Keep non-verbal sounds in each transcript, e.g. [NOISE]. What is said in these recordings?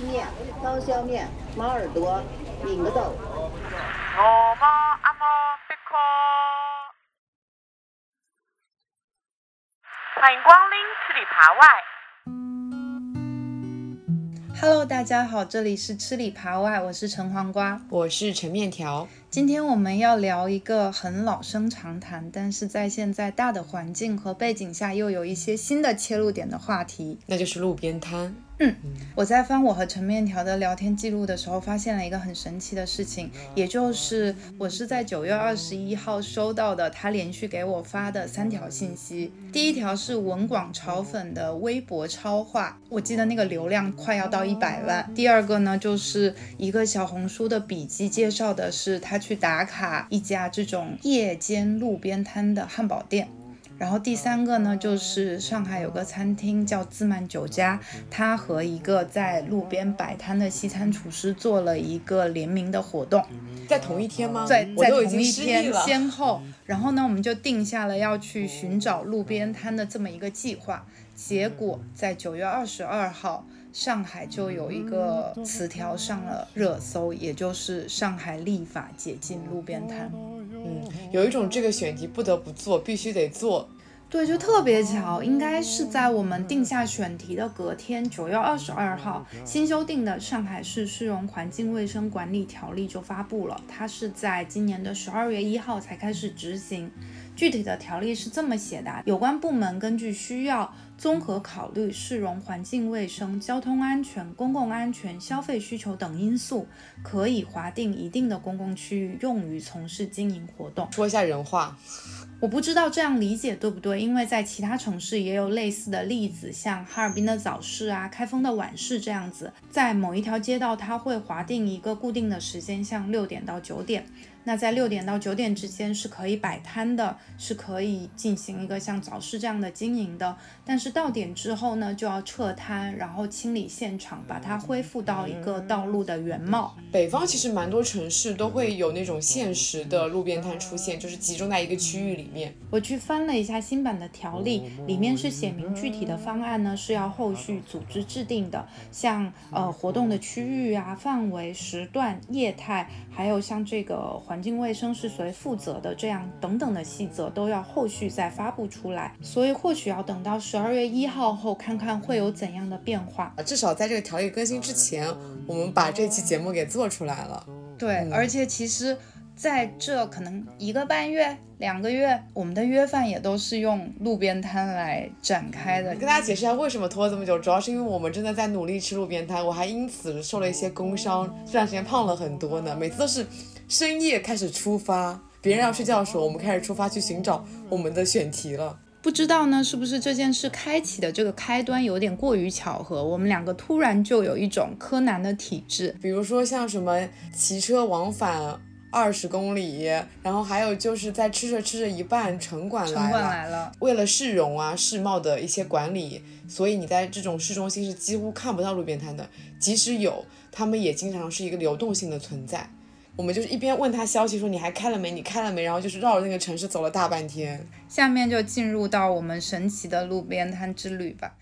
细面、刀削面、猫耳朵、饼个豆。欢迎光临吃里扒外。Hello，大家好，这里是吃里扒外，我是陈黄瓜，我是陈面条。今天我们要聊一个很老生常谈，但是在现在大的环境和背景下又有一些新的切入点的话题，那就是路边摊。嗯，我在翻我和陈面条的聊天记录的时候，发现了一个很神奇的事情，也就是我是在九月二十一号收到的他连续给我发的三条信息。第一条是文广炒粉的微博超话，我记得那个流量快要到一百万。第二个呢，就是一个小红书的笔记，介绍的是他去打卡一家这种夜间路边摊的汉堡店。然后第三个呢，就是上海有个餐厅叫自曼酒家，他和一个在路边摆摊的西餐厨师做了一个联名的活动，在同一天吗？在在同一天先后，然后呢，我们就定下了要去寻找路边摊的这么一个计划。结果在九月二十二号，上海就有一个词条上了热搜，也就是上海立法解禁路边摊。嗯，有一种这个选题不得不做，必须得做。对，就特别巧，应该是在我们定下选题的隔天，九月二十二号，新修订的《上海市市容环境卫生管理条例》就发布了。它是在今年的十二月一号才开始执行。具体的条例是这么写的：有关部门根据需要，综合考虑市容环境卫生、交通安全、公共安全、消费需求等因素，可以划定一定的公共区域用于从事经营活动。说一下人话。我不知道这样理解对不对，因为在其他城市也有类似的例子，像哈尔滨的早市啊、开封的晚市这样子，在某一条街道，它会划定一个固定的时间，像六点到九点。那在六点到九点之间是可以摆摊的，是可以进行一个像早市这样的经营的。但是到点之后呢，就要撤摊，然后清理现场，把它恢复到一个道路的原貌。北方其实蛮多城市都会有那种限时的路边摊出现，就是集中在一个区域里面。我去翻了一下新版的条例，里面是写明具体的方案呢是要后续组织制定的，像呃活动的区域啊、范围、时段、业态，还有像这个。环境卫生是谁负责的？这样等等的细则都要后续再发布出来，所以或许要等到十二月一号后看看会有怎样的变化。至少在这个条例更新之前，我们把这期节目给做出来了。对，而且其实在这可能一个半月、两个月，我们的约饭也都是用路边摊来展开的。跟大家解释一下为什么拖了这么久，主要是因为我们真的在努力吃路边摊，我还因此受了一些工伤，这段时间胖了很多呢。每次都是。深夜开始出发，别人要睡觉的时候，我们开始出发去寻找我们的选题了。不知道呢，是不是这件事开启的这个开端有点过于巧合？我们两个突然就有一种柯南的体质，比如说像什么骑车往返二十公里，然后还有就是在吃着吃着一半，城管来了，为了市容啊世贸的一些管理，所以你在这种市中心是几乎看不到路边摊的，即使有，他们也经常是一个流动性的存在。我们就是一边问他消息，说你还开了没？你开了没？然后就是绕着那个城市走了大半天。下面就进入到我们神奇的路边摊之旅吧。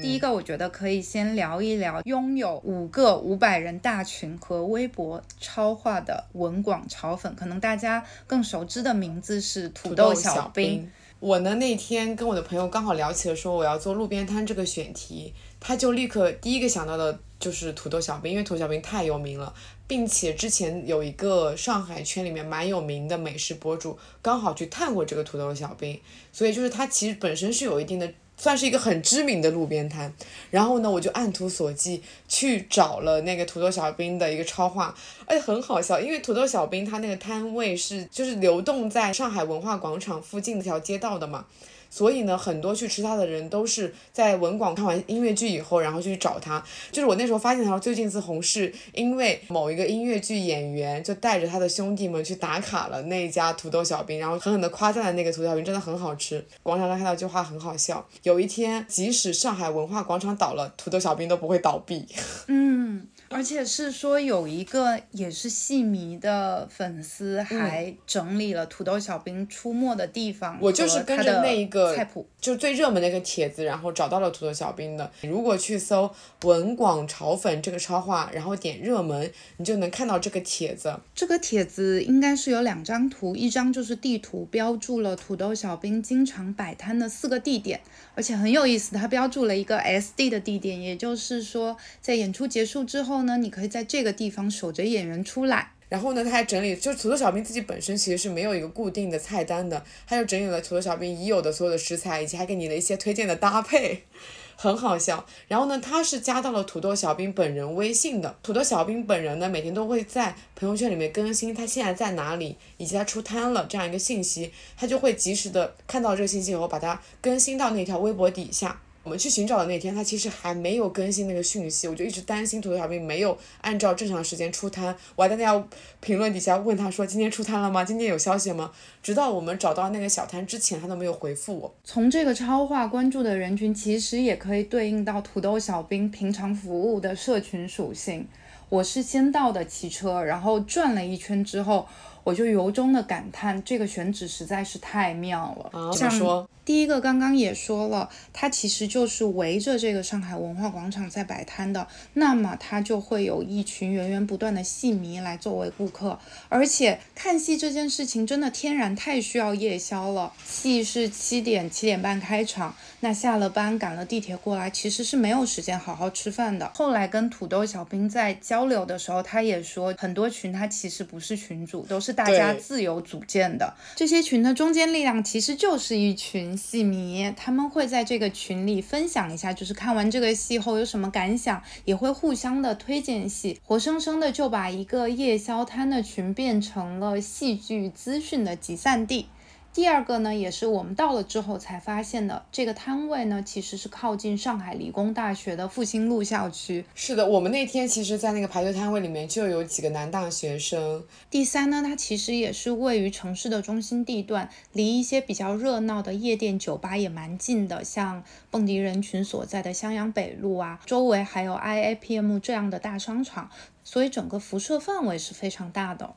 第一个，我觉得可以先聊一聊拥有五个五百人大群和微博超话的文广炒粉，可能大家更熟知的名字是土豆小兵。我呢那天跟我的朋友刚好聊起了说我要做路边摊这个选题，他就立刻第一个想到的。就是土豆小兵，因为土豆小兵太有名了，并且之前有一个上海圈里面蛮有名的美食博主，刚好去探过这个土豆小兵，所以就是他其实本身是有一定的，算是一个很知名的路边摊。然后呢，我就按图索骥去找了那个土豆小兵的一个超话，而且很好笑，因为土豆小兵他那个摊位是就是流动在上海文化广场附近那条街道的嘛。所以呢，很多去吃它的人都是在文广看完音乐剧以后，然后就去找他。就是我那时候发现他最近自红是因为某一个音乐剧演员就带着他的兄弟们去打卡了那一家土豆小兵，然后狠狠地夸赞了那个土豆小兵真的很好吃。广场上看到一句话很好笑：有一天即使上海文化广场倒了，土豆小兵都不会倒闭。嗯。而且是说有一个也是戏迷的粉丝还整理了土豆小兵出没的地方，我就是跟着那一个菜谱，就最热门的一个帖子，然后找到了土豆小兵的。如果去搜“文广炒粉”这个超话，然后点热门，你就能看到这个帖子。这个帖子应该是有两张图，一张就是地图，标注了土豆小兵经常摆摊的四个地点，而且很有意思，它标注了一个 SD 的地点，也就是说在演出结束之后。后呢，你可以在这个地方守着演员出来。然后呢，他还整理，就土豆小兵自己本身其实是没有一个固定的菜单的，他就整理了土豆小兵已有的所有的食材，以及还给你的一些推荐的搭配，[LAUGHS] 很好笑。然后呢，他是加到了土豆小兵本人微信的，土豆小兵本人呢每天都会在朋友圈里面更新他现在在哪里，以及他出摊了这样一个信息，他就会及时的看到这个信息以后，把它更新到那条微博底下。我们去寻找的那天，他其实还没有更新那个讯息，我就一直担心土豆小兵没有按照正常时间出摊，我还在那条评论底下问他说今天出摊了吗？今天有消息吗？直到我们找到那个小摊之前，他都没有回复我。从这个超话关注的人群，其实也可以对应到土豆小兵平常服务的社群属性。我是先到的骑车，然后转了一圈之后。我就由衷的感叹，这个选址实在是太妙了。怎么说？第一个刚刚也说了，它其实就是围着这个上海文化广场在摆摊的，那么它就会有一群源源不断的戏迷来作为顾客。而且看戏这件事情真的天然太需要夜宵了。戏是七点七点半开场，那下了班赶了地铁过来，其实是没有时间好好吃饭的。后来跟土豆小兵在交流的时候，他也说很多群他其实不是群主，都是。大家自由组建的这些群的中坚力量，其实就是一群戏迷，他们会在这个群里分享一下，就是看完这个戏后有什么感想，也会互相的推荐戏，活生生的就把一个夜宵摊的群变成了戏剧资讯的集散地。第二个呢，也是我们到了之后才发现的，这个摊位呢，其实是靠近上海理工大学的复兴路校区。是的，我们那天其实，在那个排队摊位里面就有几个男大学生。第三呢，它其实也是位于城市的中心地段，离一些比较热闹的夜店酒吧也蛮近的，像蹦迪人群所在的襄阳北路啊，周围还有 IAPM 这样的大商场，所以整个辐射范围是非常大的。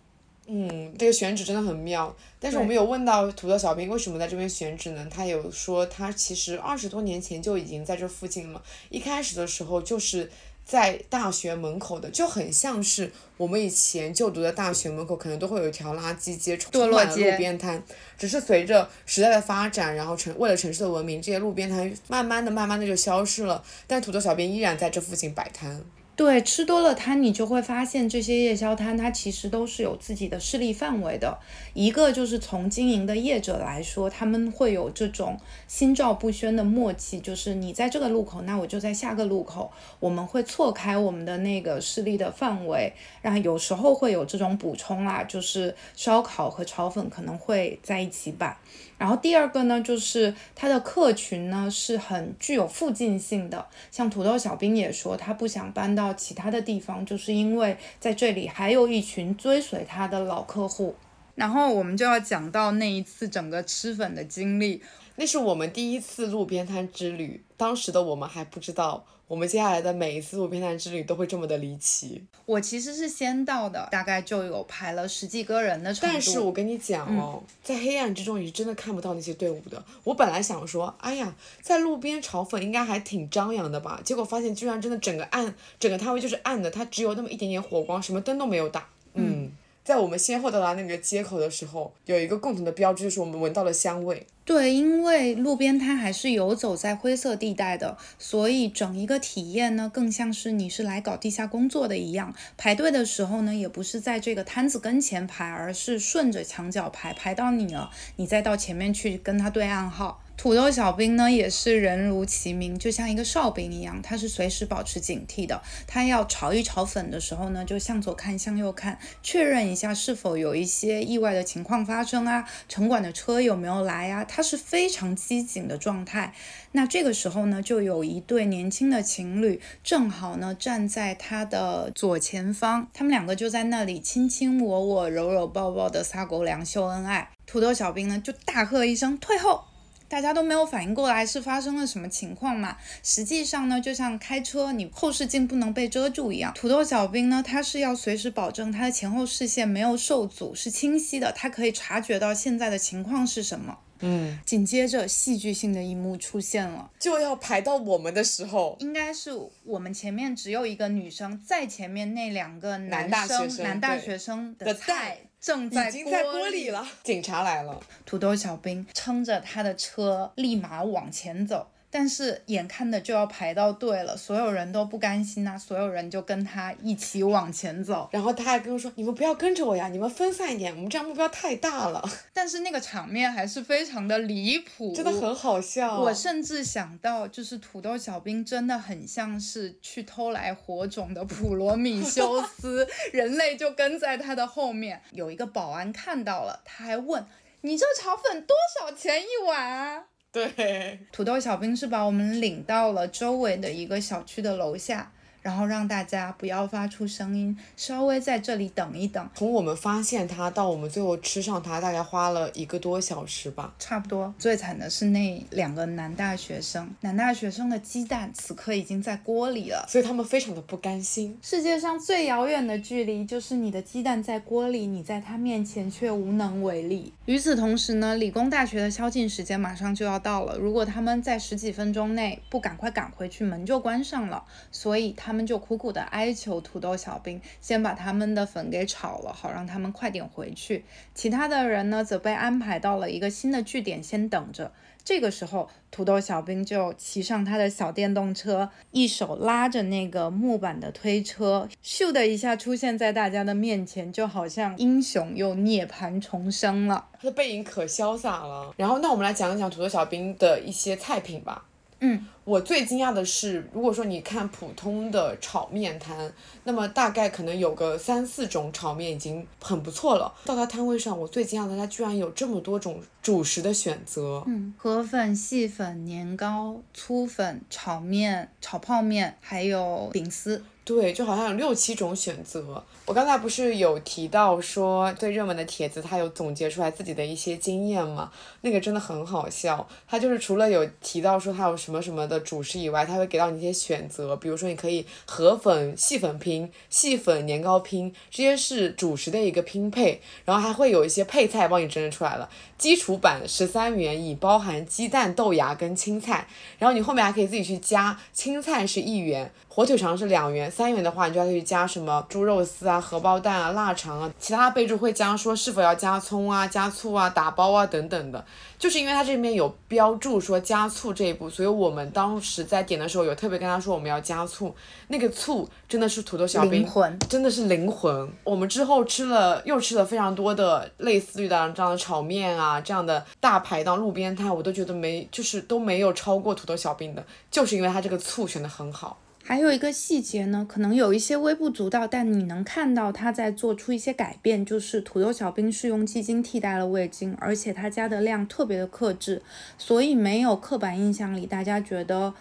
嗯，这个选址真的很妙，但是我们有问到土豆小兵为什么在这边选址呢？他有说他其实二十多年前就已经在这附近了，一开始的时候就是在大学门口的，就很像是我们以前就读的大学门口可能都会有一条垃圾街，充满了路边摊，只是随着时代的发展，然后城为了城市的文明，这些路边摊慢慢的、慢慢的就消失了，但土豆小兵依然在这附近摆摊。对，吃多了摊，你就会发现这些夜宵摊，它其实都是有自己的势力范围的。一个就是从经营的业者来说，他们会有这种心照不宣的默契，就是你在这个路口，那我就在下个路口，我们会错开我们的那个势力的范围。然后有时候会有这种补充啦，就是烧烤和炒粉可能会在一起摆。然后第二个呢，就是它的客群呢是很具有附近性的，像土豆小兵也说他不想搬到其他的地方，就是因为在这里还有一群追随他的老客户。然后我们就要讲到那一次整个吃粉的经历，那是我们第一次路边摊之旅，当时的我们还不知道。我们接下来的每一次路边摊之旅都会这么的离奇。我其实是先到的，大概就有排了十几个人的程度。但是我跟你讲哦，在黑暗之中你是真的看不到那些队伍的。我本来想说，哎呀，在路边炒粉应该还挺张扬的吧？结果发现居然真的整个暗，整个摊位就是暗的，它只有那么一点点火光，什么灯都没有打。嗯。在我们先后到达那个街口的时候，有一个共同的标志，就是我们闻到了香味。对，因为路边摊还是游走在灰色地带的，所以整一个体验呢，更像是你是来搞地下工作的一样。排队的时候呢，也不是在这个摊子跟前排，而是顺着墙角排，排到你了，你再到前面去跟他对暗号。土豆小兵呢，也是人如其名，就像一个哨兵一样，他是随时保持警惕的。他要炒一炒粉的时候呢，就向左看，向右看，确认一下是否有一些意外的情况发生啊，城管的车有没有来啊？他是非常机警的状态。那这个时候呢，就有一对年轻的情侣，正好呢站在他的左前方，他们两个就在那里卿卿我我、揉揉抱抱的撒狗粮秀恩爱。土豆小兵呢就大喝一声退后。大家都没有反应过来是发生了什么情况嘛。实际上呢，就像开车，你后视镜不能被遮住一样，土豆小兵呢，他是要随时保证他的前后视线没有受阻，是清晰的，他可以察觉到现在的情况是什么。嗯，紧接着戏剧性的一幕出现了，就要排到我们的时候，应该是我们前面只有一个女生，在前面那两个男男大学生男大学生的菜蛋正在已经在锅里了。警察来了，土豆小兵撑着他的车立马往前走，但是眼看的就要排到队了，所有人都不甘心呐、所有人就跟他一起往前走。然后他还跟我说：“你们不要跟着我呀，你们分散一点，我们这样目标太大了，但是那个场面还是非常的离谱，真的很好笑。”我甚至想到，就是土豆小兵真的很像是去偷来火种的普罗米修斯，[LAUGHS] 人类就跟在他的后面。有一个保安看到了，他还问：“你这炒粉多少钱一碗啊？”对，土豆小兵是把我们领到了周围的一个小区的楼下，然后让大家不要发出声音，稍微在这里等一等，从我们发现它到我们最后吃上它，大概花了一个多小时吧。差不多。最惨的是那两个男大学生，男大学生的鸡蛋此刻已经在锅里了。所以他们非常的不甘心。世界上最遥远的距离，就是你的鸡蛋在锅里，你在他面前却无能为力。与此同时呢，理工大学的宵禁时间马上就要到了，如果他们在十几分钟内不赶快赶回去，门就关上了。所以他他们就苦苦的哀求土豆小兵先把他们的粉给炒了，好让他们快点回去。其他的人呢，则被安排到了一个新的据点，先等着。这个时候，土豆小兵就骑上他的小电动车，一手拉着那个木板的推车，咻的一下出现在大家的面前，就好像英雄又涅槃重生了。他的背影可潇洒了。然后，那我们来讲一讲土豆小兵的一些菜品吧。嗯，我最惊讶的是，如果说你看普通的炒面摊，那么大概可能有个三四种炒面已经很不错了。到他摊位上，我最惊讶的，他居然有这么多种主食的选择。嗯，河粉、细粉、年糕、粗粉、炒面、炒泡面，还有饼丝。对，就好像有六七种选择。我刚才不是有提到说最热门的帖子，他有总结出来自己的一些经验吗？那个真的很好笑。他就是除了有提到说他有什么什么的主食以外，他会给到你一些选择，比如说你可以河粉、细粉拼、细粉年糕拼，这些是主食的一个拼配，然后还会有一些配菜帮你整理出来了。基础版十三元，已包含鸡蛋、豆芽跟青菜，然后你后面还可以自己去加，青菜是一元，火腿肠是两元，三元的话你就要去加什么猪肉丝啊、荷包蛋啊、腊肠啊，其他备注会加说是否要加葱啊、加醋啊、打包啊等等的。就是因为它这边有标注说加醋这一步，所以我们当时在点的时候有特别跟他说我们要加醋，那个醋真的是土豆小兵灵魂真的是灵魂。我们之后吃了又吃了非常多的类似于的这样的炒面啊，这样的大排档路边摊，我都觉得没就是都没有超过土豆小兵的，就是因为它这个醋选的很好。还有一个细节呢，可能有一些微不足道，但你能看到他在做出一些改变，就是土豆小兵是用鸡精替代了味精，而且他加的量特别的克制，所以没有刻板印象里大家觉得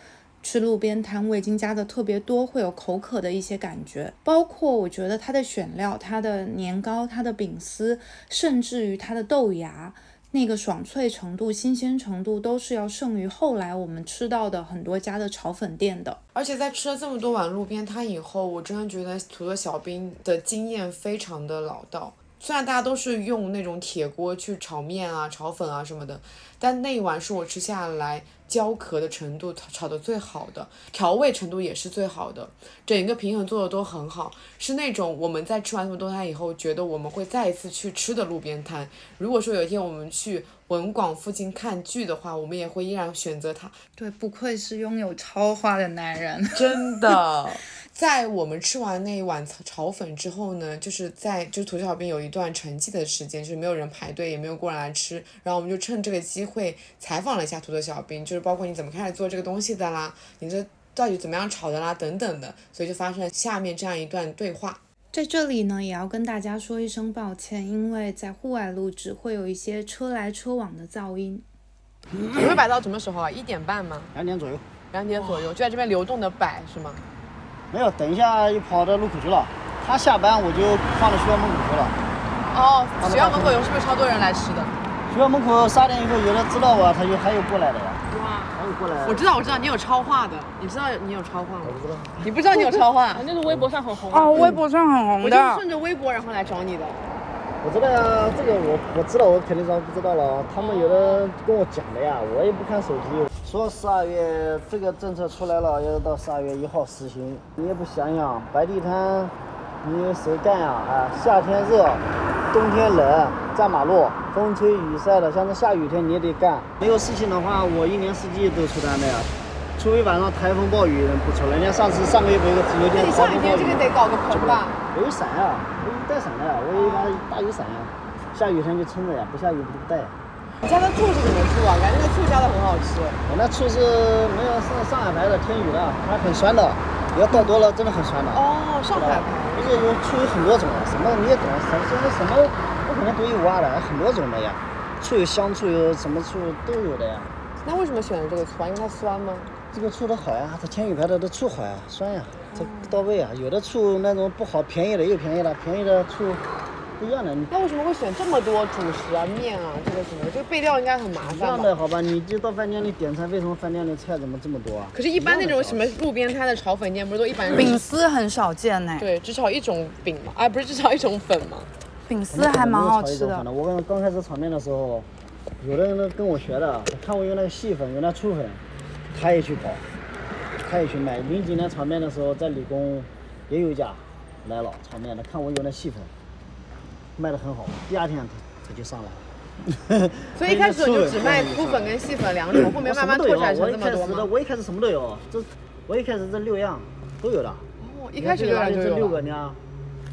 吃路边摊味精加的特别多，会有口渴的一些感觉。包括我觉得它的选料、它的年糕、它的饼丝，甚至于它的豆芽。那个爽脆程度、新鲜程度都是要胜于后来我们吃到的很多家的炒粉店的。而且在吃了这么多碗路边摊以后，我真的觉得土豆小兵的经验非常的老道。虽然大家都是用那种铁锅去炒面啊、炒粉啊什么的，但那一碗是我吃下来焦壳的程度炒的最好的，调味程度也是最好的，整个平衡做的都很好，是那种我们在吃完这么多摊以后，觉得我们会再一次去吃的路边摊。如果说有一天我们去文广附近看剧的话，我们也会依然选择它。对，不愧是拥有超话的男人。[LAUGHS] 真的，在我们吃完那一碗炒炒粉之后呢，就是在就土豆小兵有一段沉寂的时间，就是没有人排队，也没有过来吃，然后我们就趁这个机会采访了一下土豆小兵，就是包括你怎么开始做这个东西的啦，你这到底怎么样炒的啦等等的，所以就发生了下面这样一段对话。在这里呢，也要跟大家说一声抱歉，因为在户外录制会有一些车来车往的噪音。你会摆到什么时候啊？一点半吗？两点左右。两点左右，就在这边流动的摆是吗？没有，等一下又跑到路口去了。他下班我就放到学校门口去了。哦，学校门口有是不是超多人来吃的？学校门口三点以后，有的知道我，他就还有过来的呀，哇，还有过来。我知道，我知道你有超话的，你知道你有超话吗？我不知道。你不知道你有超话？那是微博上很红。哦，微博上很红的我就是。顺着微博然后来找你的。我知道呀，这个我我知道，我肯定是不知道了。他们有的跟我讲的呀，我也不看手机。说十二月这个政策出来了，要到十二月一号实行，你也不想想，摆地摊，你谁干呀？啊，夏天热，冬天冷，站马路，风吹雨晒的，像这下雨天你也得干。没有事情的话，我一年四季都出单的呀，除非晚上台风暴雨不出来。人家上次上个月不有个有点那你下雨天这个得搞个棚吧？我有伞呀，我有带伞的呀，我有一把大雨伞呀。下雨天就撑着呀，不下雨不带。你家的醋是怎么醋啊？感觉那醋加的很好吃。我那醋是没有上上海牌的天宇的，它很酸的，你要倒多了真的很酸的。哦，上海牌。不是有醋有很多种啊，什么你也懂，什么什么不可能独一无二的，很多种的呀。醋有香醋，有什么醋都有的呀。那为什么选了这个醋啊？因为它酸吗？这个醋的好呀，它天宇牌的的醋好呀，酸呀，这到位啊。有的醋那种不好，便宜的又便宜的，便宜的醋不一样的。那为什么会选这么多主食啊、面啊，这个什么？这个备料应该很麻烦一？样的好吧？你就到饭店里点餐，为什么饭店的菜怎么这么多啊？可是，一般那种什么路边摊的炒粉店，不是都一般饼丝很少见呢，对，只炒一种饼嘛，啊，不是只炒一种粉嘛？饼丝还蛮好吃的。我刚刚开始炒面的时候，有的人都跟我学的，看我用那个细粉，用那粗粉，他也去搞，他也去卖。零几年炒面的时候，在理工也有一家来了炒面的，看我用那细粉，卖的很好，第二天他他就上来了。[LAUGHS] 所以一开始我就只卖粗粉跟细粉两种，后面慢慢拓展成我一开始的，这么多吗？我一开始什么都有，这我一开始这六样都有的。哦，一开始就有了。六个呢，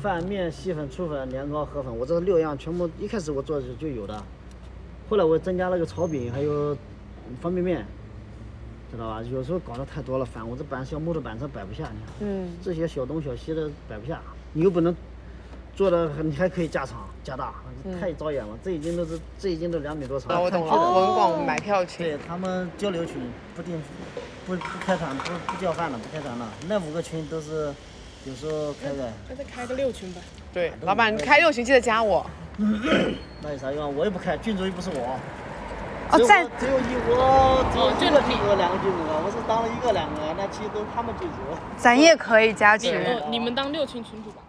饭、面、细粉、粗粉、年糕、河粉，我这六样全部一开始我做的就有的，后来我增加了个炒饼，还有方便面，知道吧？有时候搞得太多了，反我这板小木头板车摆不下，你看嗯，这些小东小西的摆不下，你又不能做的，你还可以加长加大，太招眼了。这已经都是这已经都两米多长。我懂了，看文广买票群。对他们交流群不定不不开团不不叫饭了，不开团了，那五个群都是有时候开的。那再开个六群吧。对，老板你开六群记得加我。[COUGHS] 那有啥用啊？我又不开，郡主又不是我。哦在只有一我只有一个郡主，两个郡主啊！我是当了一个两个，那其实都是他们郡主。咱也可以加群。呃，你们当六群群主吧。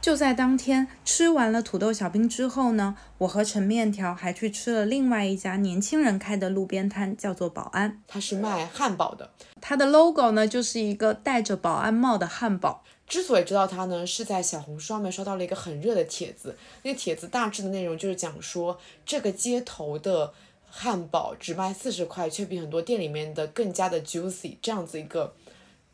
就在当天吃完了土豆小兵之后呢，我和陈面条还去吃了另外一家年轻人开的路边摊，叫做保安。他是卖汉堡的。他的 logo 呢就是一个戴着保安帽的汉堡。之所以知道他呢，是在小红书上面刷到了一个很热的帖子。那个帖子大致的内容就是讲说，这个街头的汉堡只卖四十块，却比很多店里面的更加的 juicy，这样子一个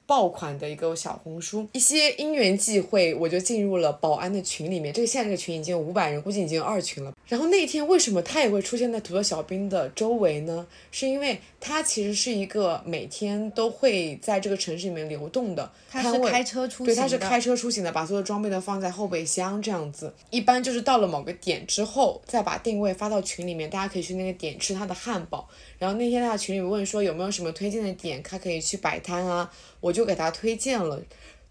爆款的一个小红书。一些因缘际会，我就进入了保安的群里面。这个现在这个群已经有五百人，估计已经有二群了。然后那天为什么他也会出现在土豆小兵的周围呢？是因为他其实是一个每天都会在这个城市里面流动的他，是开车出对，行的他是开车出行的，把所有装备都放在后备箱这样子。一般就是到了某个点之后，再把定位发到群里面，大家可以去那个点吃他的汉堡。然后那天他在群里问说有没有什么推荐的点，他可以去摆摊啊，我就给他推荐了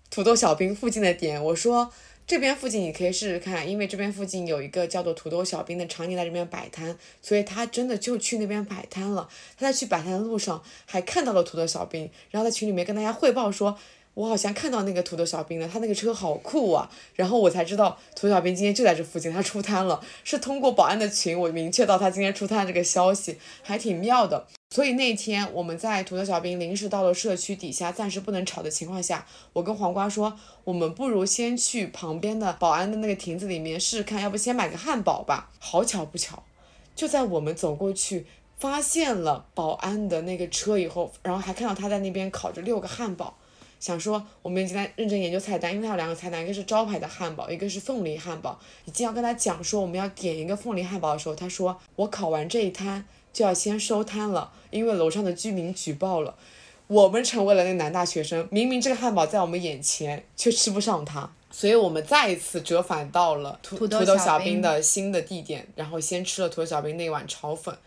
土豆小兵附近的点，我说。这边附近你可以试试看，因为这边附近有一个叫做土豆小兵的，常年在这边摆摊，所以他真的就去那边摆摊了。他在去摆摊的路上还看到了土豆小兵，然后在群里面跟大家汇报说，我好像看到那个土豆小兵了，他那个车好酷啊！然后我才知道土豆小兵今天就在这附近，他出摊了，是通过保安的群我明确到他今天出摊这个消息，还挺妙的。所以那天我们在土豆小兵临时到了社区底下，暂时不能吵的情况下，我跟黄瓜说，我们不如先去旁边的保安的那个亭子里面试试看，要不先买个汉堡吧。好巧不巧，就在我们走过去发现了保安的那个车以后，然后还看到他在那边烤着六个汉堡。想说我们已经在认真研究菜单，因为它有两个菜单，一个是招牌的汉堡，一个是凤梨汉堡。已经要跟他讲说我们要点一个凤梨汉堡的时候，他说我烤完这一摊就要先收摊了，因为楼上的居民举报了，我们成为了那男大学生。明明这个汉堡在我们眼前，却吃不上它，所以我们再一次折返到了土土豆土豆小兵的新的地点，然后先吃了土豆小兵那碗炒粉。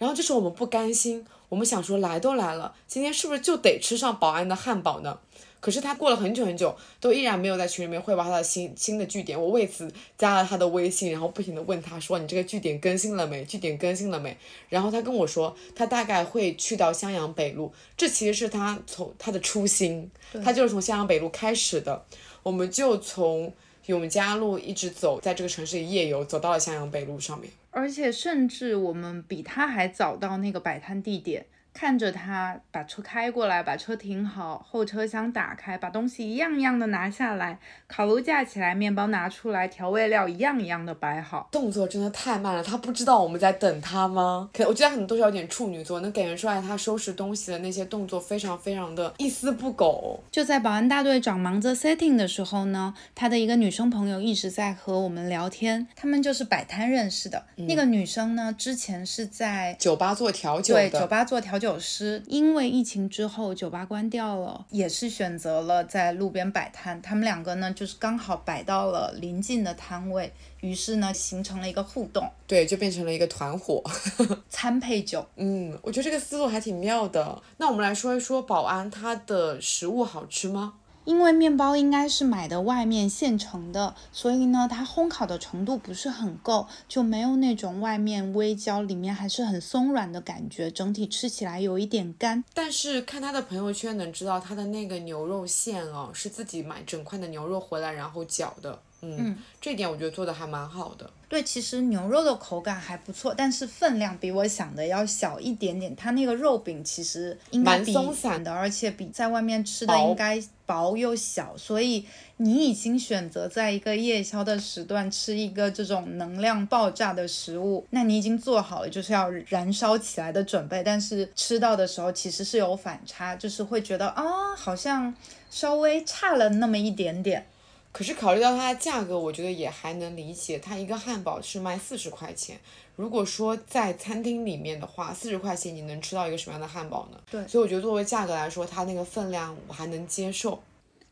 然后这时候我们不甘心，我们想说来都来了，今天是不是就得吃上保安的汉堡呢？可是他过了很久很久，都依然没有在群里面汇报他的新新的据点。我为此加了他的微信，然后不停的问他说：“你这个据点更新了没？据点更新了没？”然后他跟我说，他大概会去到襄阳北路。这其实是他从他的初心，他就是从襄阳北路开始的。我们就从永嘉路一直走，在这个城市里夜游，走到了襄阳北路上面。而且甚至我们比他还早到那个摆摊地点。看着他把车开过来，把车停好，后车厢打开，把东西一样一样的拿下来，烤炉架起来，面包拿出来，调味料一样一样的摆好，动作真的太慢了。他不知道我们在等他吗？可我觉得可能都是有点处女座，能感觉出来他收拾东西的那些动作非常非常的一丝不苟。就在保安大队长忙着 setting 的时候呢，他的一个女生朋友一直在和我们聊天，他们就是摆摊认识的。那个女生呢，之前是在酒吧做调酒的，对，酒吧做调。酒师因为疫情之后酒吧关掉了，也是选择了在路边摆摊。他们两个呢，就是刚好摆到了临近的摊位，于是呢，形成了一个互动，对，就变成了一个团伙，[LAUGHS] 餐配酒。嗯，我觉得这个思路还挺妙的。那我们来说一说保安他的食物好吃吗？因为面包应该是买的外面现成的，所以呢，它烘烤的程度不是很够，就没有那种外面微焦，里面还是很松软的感觉，整体吃起来有一点干。但是看他的朋友圈能知道，他的那个牛肉馅哦，是自己买整块的牛肉回来然后搅的。嗯，这点我觉得做的还蛮好的。对，其实牛肉的口感还不错，但是分量比我想的要小一点点。它那个肉饼其实应该比松散的，而且比在外面吃的应该薄又小。所以你已经选择在一个夜宵的时段吃一个这种能量爆炸的食物，那你已经做好了就是要燃烧起来的准备。但是吃到的时候其实是有反差，就是会觉得啊，好像稍微差了那么一点点。可是考虑到它的价格，我觉得也还能理解。它一个汉堡是卖四十块钱，如果说在餐厅里面的话，四十块钱你能吃到一个什么样的汉堡呢？对，所以我觉得作为价格来说，它那个分量我还能接受。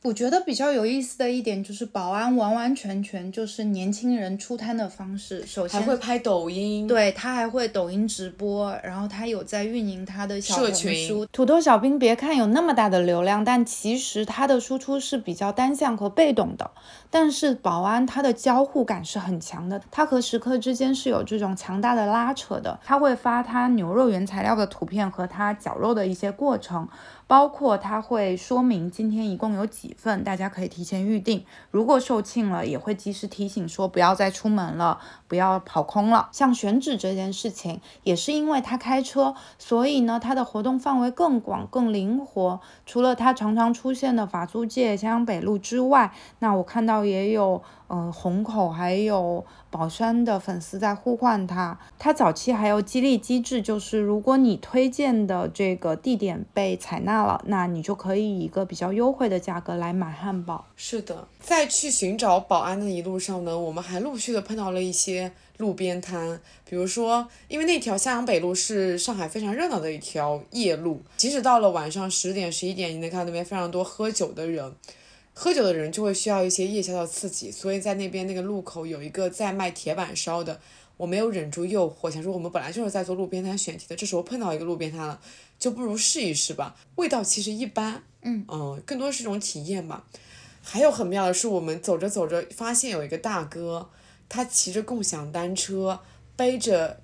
我觉得比较有意思的一点就是，保安完完全全就是年轻人出摊的方式。首先还会拍抖音，对他还会抖音直播，然后他有在运营他的小红书。土豆小兵别看有那么大的流量，但其实他的输出是比较单向和被动的。但是保安他的交互感是很强的，他和食客之间是有这种强大的拉扯的。他会发他牛肉原材料的图片和他绞肉的一些过程。包括他会说明今天一共有几份，大家可以提前预定。如果售罄了，也会及时提醒说不要再出门了，不要跑空了。像选址这件事情，也是因为他开车，所以呢，他的活动范围更广、更灵活。除了他常常出现的法租界、襄阳北路之外，那我看到也有。呃，虹口还有宝山的粉丝在呼唤他。他早期还有激励机制，就是如果你推荐的这个地点被采纳了，那你就可以以一个比较优惠的价格来买汉堡。是的，在去寻找保安的一路上呢，我们还陆续的碰到了一些路边摊，比如说，因为那条襄阳北路是上海非常热闹的一条夜路，即使到了晚上十点、十一点，你能看到那边非常多喝酒的人。喝酒的人就会需要一些夜宵的刺激，所以在那边那个路口有一个在卖铁板烧的，我没有忍住诱惑，想说我们本来就是在做路边摊选题的，这时候碰到一个路边摊了，就不如试一试吧。味道其实一般，嗯嗯，更多是一种体验吧。还有很妙的是，我们走着走着发现有一个大哥，他骑着共享单车，背着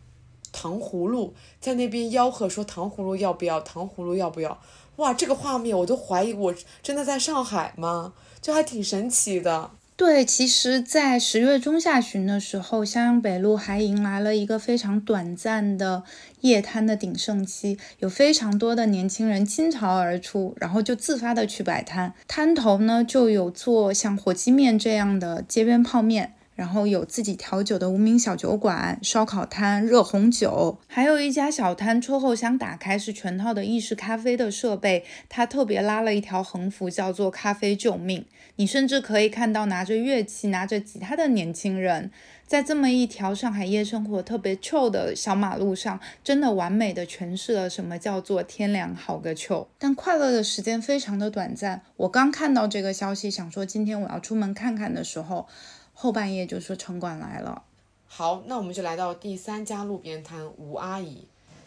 糖葫芦，在那边吆喝说糖葫芦要不要？糖葫芦要不要？哇，这个画面我都怀疑我真的在上海吗？就还挺神奇的。对，其实，在十月中下旬的时候，襄阳北路还迎来了一个非常短暂的夜摊的鼎盛期，有非常多的年轻人倾巢而出，然后就自发的去摆摊。摊头呢，就有做像火鸡面这样的街边泡面。然后有自己调酒的无名小酒馆、烧烤摊、热红酒，还有一家小摊，车后箱打开是全套的意式咖啡的设备。他特别拉了一条横幅，叫做“咖啡救命”。你甚至可以看到拿着乐器、拿着吉他的年轻人，在这么一条上海夜生活特别臭的小马路上，真的完美的诠释了什么叫做天凉好个秋。但快乐的时间非常的短暂。我刚看到这个消息，想说今天我要出门看看的时候。后半夜就说城管来了，好，那我们就来到第三家路边摊吴阿姨。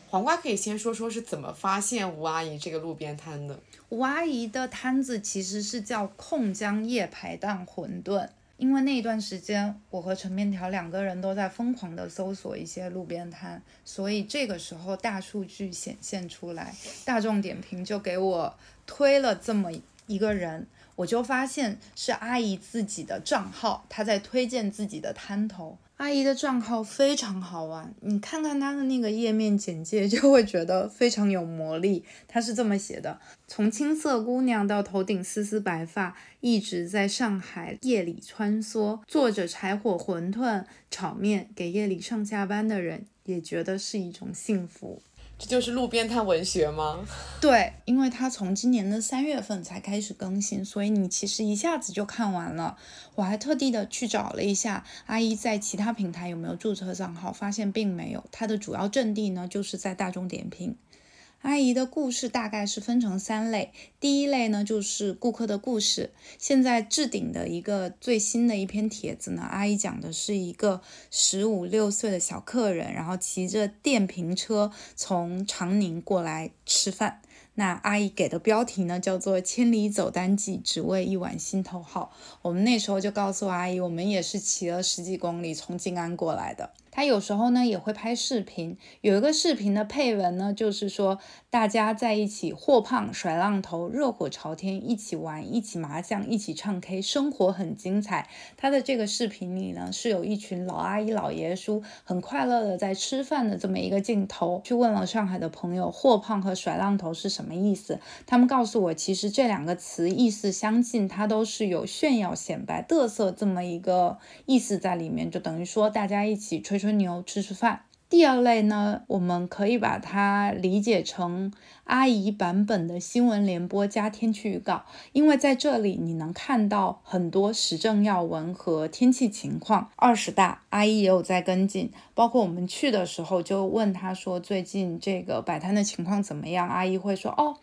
黄瓜可以先说说是怎么发现吴阿姨这个路边摊的。吴阿姨的摊子其实是叫控江夜排档馄饨。因为那一段时间，我和陈面条两个人都在疯狂的搜索一些路边摊，所以这个时候大数据显现出来，大众点评就给我推了这么一个人，我就发现是阿姨自己的账号，她在推荐自己的摊头。阿姨的账号非常好玩，你看看她的那个页面简介，就会觉得非常有魔力。她是这么写的：从青涩姑娘到头顶丝丝白发，一直在上海夜里穿梭，做着柴火馄饨、炒面，给夜里上下班的人也觉得是一种幸福。这就是路边摊文学吗？[LAUGHS] 对，因为它从今年的三月份才开始更新，所以你其实一下子就看完了。我还特地的去找了一下阿姨在其他平台有没有注册账号，发现并没有。它的主要阵地呢，就是在大众点评。阿姨的故事大概是分成三类，第一类呢就是顾客的故事。现在置顶的一个最新的一篇帖子呢，阿姨讲的是一个十五六岁的小客人，然后骑着电瓶车从长宁过来吃饭。那阿姨给的标题呢叫做“千里走单骑，只为一碗心头好”。我们那时候就告诉阿姨，我们也是骑了十几公里从静安过来的。他有时候呢也会拍视频，有一个视频的配文呢，就是说大家在一起霍胖甩浪头，热火朝天，一起玩，一起麻将，一起唱 K，生活很精彩。他的这个视频里呢，是有一群老阿姨、老爷叔很快乐的在吃饭的这么一个镜头。去问了上海的朋友，霍胖和甩浪头是什么意思？他们告诉我，其实这两个词意思相近，它都是有炫耀、显摆、嘚瑟这么一个意思在里面，就等于说大家一起吹吹。吹牛吃吃饭。第二类呢，我们可以把它理解成阿姨版本的新闻联播加天气预告，因为在这里你能看到很多时政要闻和天气情况。二十大，阿姨也有在跟进，包括我们去的时候就问她说最近这个摆摊的情况怎么样，阿姨会说哦。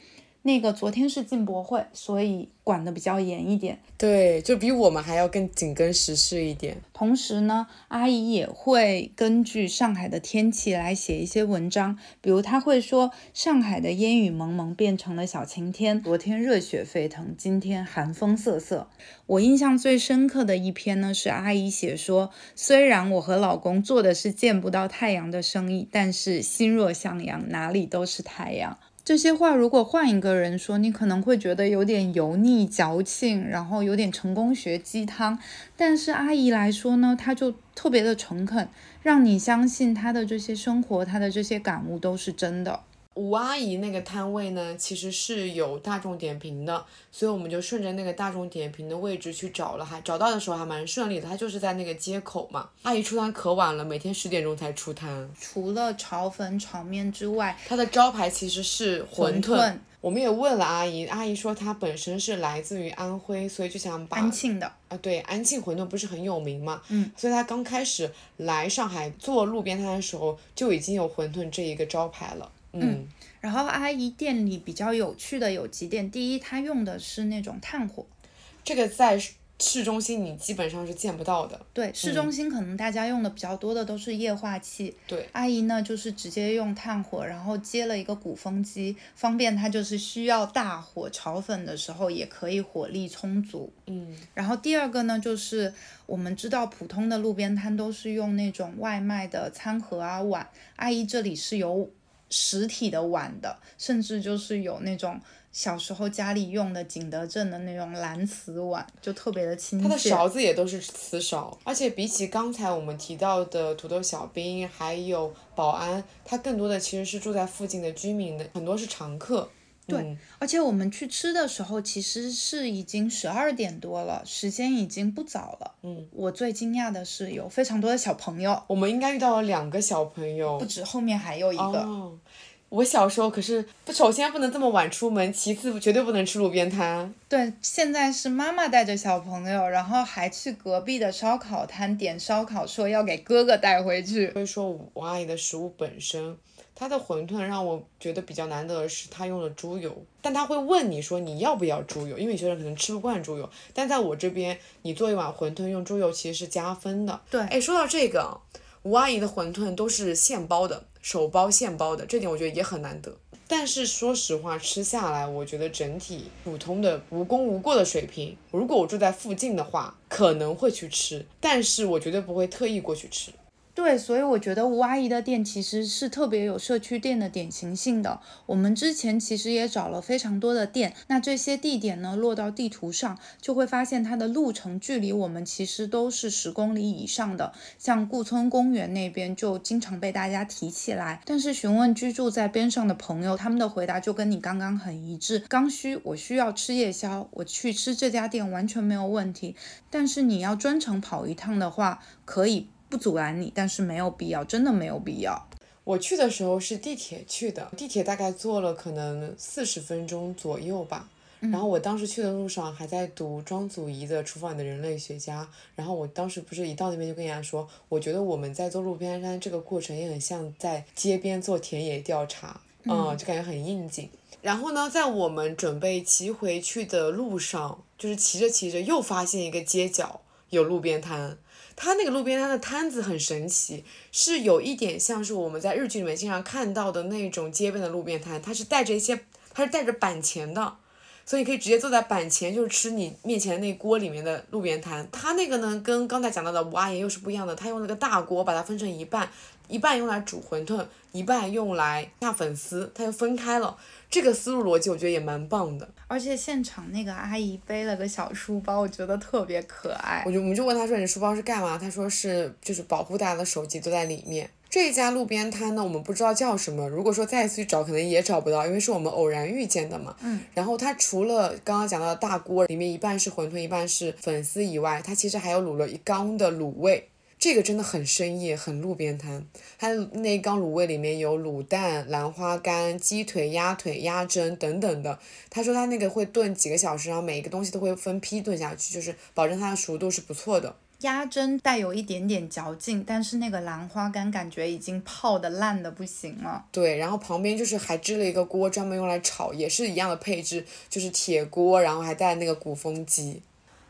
那个昨天是进博会，所以管得比较严一点。对，就比我们还要更紧跟时事一点。同时呢，阿姨也会根据上海的天气来写一些文章，比如她会说上海的烟雨蒙蒙变成了小晴天，昨天热血沸腾，今天寒风瑟瑟。我印象最深刻的一篇呢，是阿姨写说，虽然我和老公做的是见不到太阳的生意，但是心若向阳，哪里都是太阳。这些话如果换一个人说，你可能会觉得有点油腻、矫情，然后有点成功学鸡汤。但是阿姨来说呢，她就特别的诚恳，让你相信她的这些生活，她的这些感悟都是真的。吴阿姨那个摊位呢，其实是有大众点评的，所以我们就顺着那个大众点评的位置去找了，还找到的时候还蛮顺利的。她就是在那个街口嘛。阿姨出摊可晚了，每天十点钟才出摊。除了炒粉、炒面之外，她的招牌其实是馄饨。我们也问了阿姨，阿姨说她本身是来自于安徽，所以就想把安庆的啊，对，安庆馄饨不是很有名嘛，嗯，所以她刚开始来上海做路边摊的时候，就已经有馄饨这一个招牌了。嗯，然后阿姨店里比较有趣的有几点，第一，她用的是那种炭火，这个在市中心你基本上是见不到的。对，市中心可能大家用的比较多的都是液化气，对，阿姨呢就是直接用炭火，然后接了一个鼓风机，方便她就是需要大火炒粉的时候也可以火力充足。嗯，然后第二个呢就是我们知道普通的路边摊都是用那种外卖的餐盒啊碗，阿姨这里是有。实体的碗的，甚至就是有那种小时候家里用的景德镇的那种蓝瓷碗，就特别的亲切。它的勺子也都是瓷勺，而且比起刚才我们提到的土豆小兵，还有保安，它更多的其实是住在附近的居民的，很多是常客。对，而且我们去吃的时候，其实是已经十二点多了，时间已经不早了。嗯，我最惊讶的是有非常多的小朋友，我们应该遇到了两个小朋友，不止，后面还有一个。哦，我小时候可是不，首先不能这么晚出门，其次绝对不能吃路边摊。对，现在是妈妈带着小朋友，然后还去隔壁的烧烤摊点烧烤，说要给哥哥带回去。所以说，王阿姨的食物本身。她的馄饨让我觉得比较难得的是，她用了猪油，但她会问你说你要不要猪油，因为有些人可能吃不惯猪油。但在我这边，你做一碗馄饨用猪油其实是加分的。对，哎，说到这个，吴阿姨的馄饨都是现包的，手包现包的，这点我觉得也很难得。但是说实话，吃下来我觉得整体普通的无功无过的水平。如果我住在附近的话，可能会去吃，但是我绝对不会特意过去吃。对，所以我觉得吴阿姨的店其实是特别有社区店的典型性的。我们之前其实也找了非常多的店，那这些地点呢落到地图上，就会发现它的路程距离我们其实都是十公里以上的。像顾村公园那边就经常被大家提起来，但是询问居住在边上的朋友，他们的回答就跟你刚刚很一致。刚需，我需要吃夜宵，我去吃这家店完全没有问题。但是你要专程跑一趟的话，可以。不阻拦你，但是没有必要，真的没有必要。我去的时候是地铁去的，地铁大概坐了可能四十分钟左右吧。然后我当时去的路上还在读庄祖仪的《厨房里的人类学家》，然后我当时不是一到那边就跟人家说，我觉得我们在做路边摊这个过程也很像在街边做田野调查，嗯，就感觉很应景。然后呢，在我们准备骑回去的路上，就是骑着骑着又发现一个街角有路边摊。他那个路边摊的摊子很神奇，是有一点像是我们在日剧里面经常看到的那种街边的路边摊，它是带着一些，它是带着板前的，所以你可以直接坐在板前，就是吃你面前那锅里面的路边摊。他那个呢，跟刚才讲到的吴阿姨又是不一样的，他用那个大锅把它分成一半，一半用来煮馄饨，一半用来下粉丝，它就分开了。这个思路逻辑我觉得也蛮棒的，而且现场那个阿姨背了个小书包，我觉得特别可爱。我就我们就问她说：“你书包是干嘛？”她说是就是保护大家的手机都在里面。这家路边摊呢，我们不知道叫什么，如果说再次去找，可能也找不到，因为是我们偶然遇见的嘛。嗯。然后它除了刚刚讲到的大锅里面一半是馄饨，一半是粉丝以外，它其实还有卤了一缸的卤味。这个真的很深夜，很路边摊。它那一缸卤味里面有卤蛋、兰花干、鸡腿、鸭腿、鸭胗等等的。他说他那个会炖几个小时，然后每一个东西都会分批炖下去，就是保证它的熟度是不错的。鸭胗带有一点点嚼劲，但是那个兰花干感觉已经泡的烂的不行了。对，然后旁边就是还支了一个锅，专门用来炒，也是一样的配置，就是铁锅，然后还带那个鼓风机。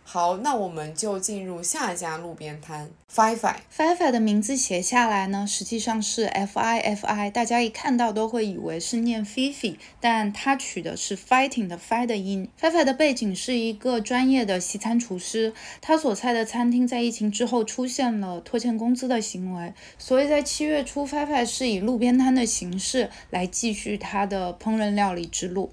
好，那我们就进入下一家路边摊。Fi Fi Fi Fi 的名字写下来呢，实际上是 F I F I，大家一看到都会以为是念 Fifi，但它取的是 fighting 的 Fi 的音。Fi Fi 的背景是一个专业的西餐厨师，他所在的餐厅在疫情之后出现了拖欠工资的行为，所以在七月初，Fi Fi 是以路边摊的形式来继续他的烹饪料理之路。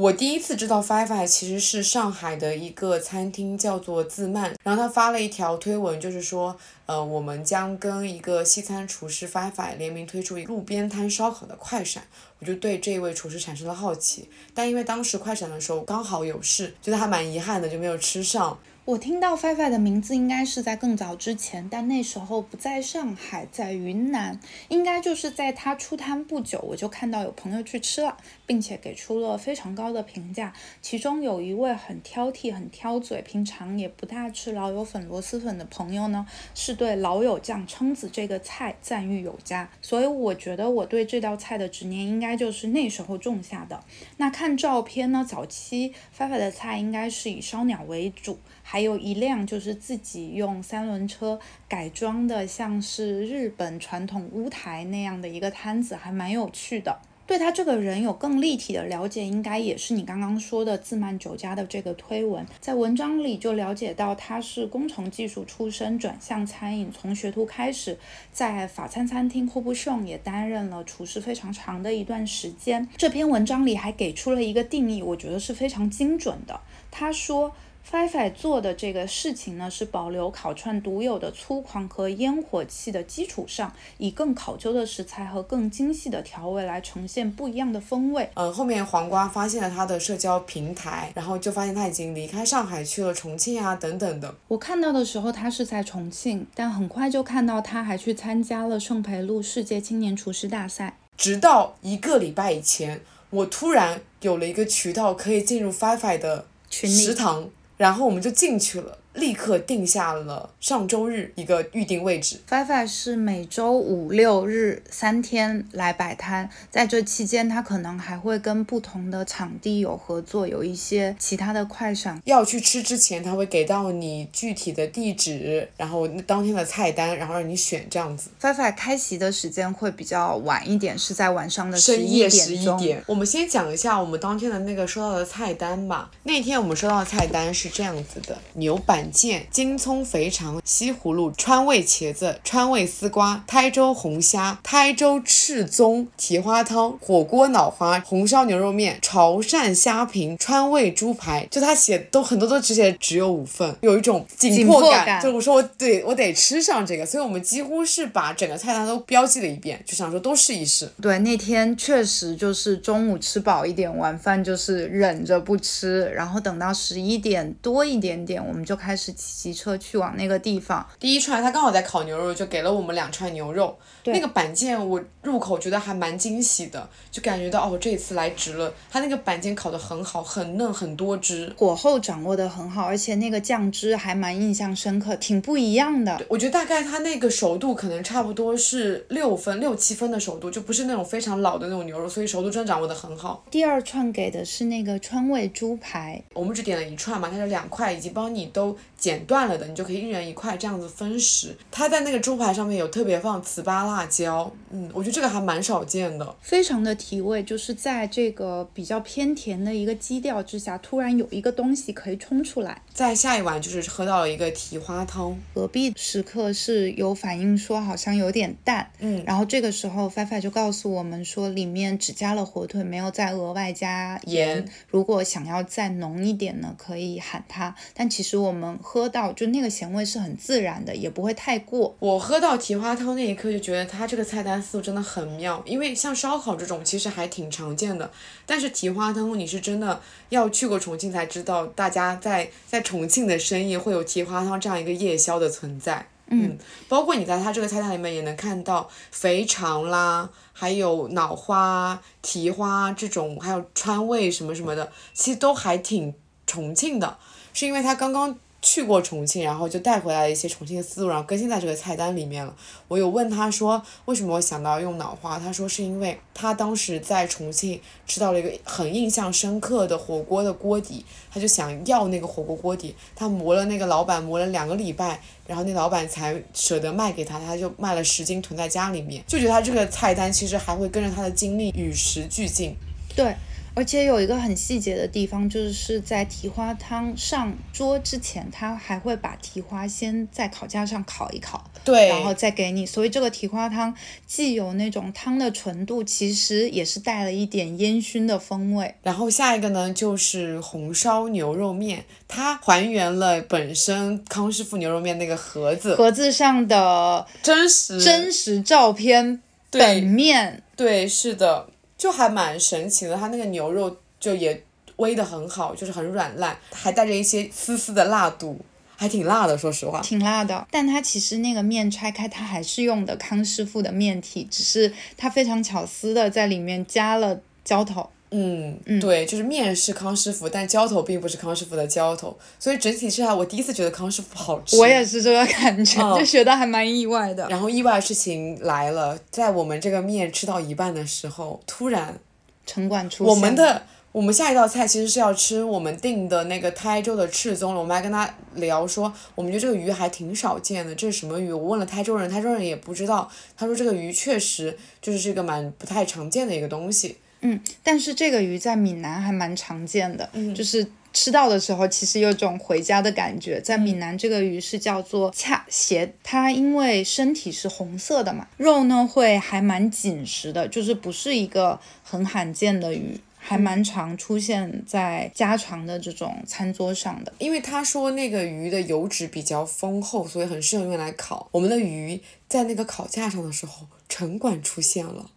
我第一次知道 Fi Fi 其实是上海的一个餐厅，叫做自慢。然后他发了一条推文，就是说，呃，我们将跟一个西餐厨师 Fi Fi 联名推出一路边摊烧烤的快闪。我就对这位厨师产生了好奇，但因为当时快闪的时候刚好有事，觉得还蛮遗憾的，就没有吃上。我听到 Fi Fi 的名字应该是在更早之前，但那时候不在上海，在云南，应该就是在他出摊不久，我就看到有朋友去吃了，并且给出了非常高的评价。其中有一位很挑剔、很挑嘴，平常也不大吃老友粉、螺蛳粉的朋友呢，是对老友酱蛏子这个菜赞誉有加。所以我觉得我对这道菜的执念应该就是那时候种下的。那看照片呢，早期 Fi Fi 的菜应该是以烧鸟为主。还有一辆就是自己用三轮车改装的，像是日本传统屋台那样的一个摊子，还蛮有趣的。对他这个人有更立体的了解，应该也是你刚刚说的自慢酒家的这个推文，在文章里就了解到他是工程技术出身，转向餐饮，从学徒开始，在法餐餐厅 h o b s h o n 也担任了厨师非常长的一段时间。这篇文章里还给出了一个定义，我觉得是非常精准的。他说。Fi Fi 做的这个事情呢，是保留烤串独有的粗犷和烟火气的基础上，以更考究的食材和更精细的调味来呈现不一样的风味。嗯，后面黄瓜发现了他的社交平台，然后就发现他已经离开上海去了重庆啊等等的。我看到的时候他是在重庆，但很快就看到他还去参加了圣培路世界青年厨师大赛。直到一个礼拜以前，我突然有了一个渠道可以进入 Fi Fi 的食堂。然后我们就进去了，立刻定下了上周日一个预定位置。Fifi 是每周五六日三天来摆摊，在这期间，他可能还会跟不同的场地有合作，有一些其他的快闪。要去吃之前，他会给到你具体的地址，然后当天的菜单，然后让你选这样子。Fifi 开席的时间会比较晚一点，是在晚上的十一深夜十。一点，我们先讲一下我们当天的那个收到的菜单吧。那天我们收到的菜单是这样子的：牛板软件、京葱肥肠、西葫芦、川味茄子、川味丝瓜、台州红虾、台州赤棕、蹄花汤、火锅脑花、红烧牛肉面、潮汕虾平、川味猪排。就他写都很多都只写只有五份，有一种紧迫感。迫感就我说我得我得吃上这个，所以我们几乎是把整个菜单都标记了一遍，就想说都试一试。对，那天确实就是中午吃饱一点，晚饭就是忍着不吃，然后等到十一点多一点点，我们就开始骑车去往那个地方。第一串他刚好在烤牛肉，就给了我们两串牛肉。那个板腱我入口觉得还蛮惊喜的，就感觉到哦这次来值了。他那个板腱烤得很好，很嫩，很多汁。火候掌握的很好，而且那个酱汁还蛮印象深刻，挺不一样的。我觉得大概他那个熟度可能差不多是六分、六七分的熟度，就不是那种非常老的那种牛肉，所以熟度真的掌握得很好。第二串给的是那个川味猪排，我们只点了一串嘛，它是两块，已经帮你都剪断了的，你就可以一人一块这样子分食。它在那个猪排上面有特别放糍粑辣椒，嗯，我觉得这个还蛮少见的。非常的提味，就是在这个比较偏甜的一个基调之下，突然有一个东西可以冲出来。再下一碗就是喝到了一个蹄花汤，隔壁食客是有反映说好像有点淡，嗯然后这个时候菲菲就告诉我们说里面只加了火腿，没有再额外加盐如果想要再浓一点呢，可以喊它。但其实我们喝到就那个咸味是很自然的，也不会太过。我喝到蹄花汤那一刻就觉得它这个菜单思路真的很妙，因为像烧烤这种其实还挺常见的，但是蹄花汤你是真的要去过重庆才知道，大家在在重庆的深夜会有蹄花汤这样一个夜宵的存在。嗯，包括你在它这个菜单里面也能看到肥肠啦，还有脑花、蹄花这种，还有川味什么什么的，其实都还挺重庆的，是因为它刚刚去过重庆，然后就带回来一些重庆的思路，然后更新在这个菜单里面了。我有问他说为什么我想到用脑花，他说是因为他当时在重庆吃到了一个很印象深刻的火锅的锅底，他就想要那个火锅锅底，他磨了那个老板磨了两个礼拜，然后那老板才舍得卖给他，他就卖了十斤囤在家里面，就觉得他这个菜单其实还会跟着他的经历与时俱进。对，而且有一个很细节的地方，就是在蹄花汤上桌之前，他还会把蹄花先在烤架上烤一烤，对，然后再给你。所以这个蹄花汤既有那种汤的纯度，其实也是带了一点烟熏的风味。然后下一个呢，就是红烧牛肉面，它还原了本身康师傅牛肉面那个盒子，盒子上的真实。真实照片本面，对，是的，就还蛮神奇的。它那个牛肉就也煨得很好，就是很软烂，还带着一些丝丝的辣度，还挺辣的，说实话。挺辣的。但它其实那个面拆开，它还是用的康师傅的面体，只是它非常巧思的在里面加了浇头。嗯，对，就是面是康师傅，但浇头并不是康师傅的浇头，所以整体吃下来，我第一次觉得康师傅好吃。我也是这个感觉，嗯就觉得还蛮意外的。然后意外的事情来了，在我们这个面吃到一半的时候，突然城管出现，我们的我们下一道菜其实是要吃我们订的那个台州的赤宗了。我们还跟他聊说，我们觉得这个鱼还挺少见的，这是什么鱼？我问了台州人，台州人也不知道。他说这个鱼确实就是这个蛮不太常见的一个东西。嗯，但是这个鱼在闽南还蛮常见的，嗯就是吃到的时候，其实有种回家的感觉。在闽南，这个鱼是叫做恰鞋，它因为身体是红色的嘛，肉呢会还蛮紧实的，就是不是一个很罕见的鱼。还蛮常出现在家常的这种餐桌上的，因为他说那个鱼的油脂比较丰厚，所以很适合用来烤。我们的鱼在那个烤架上的时候，城管出现了。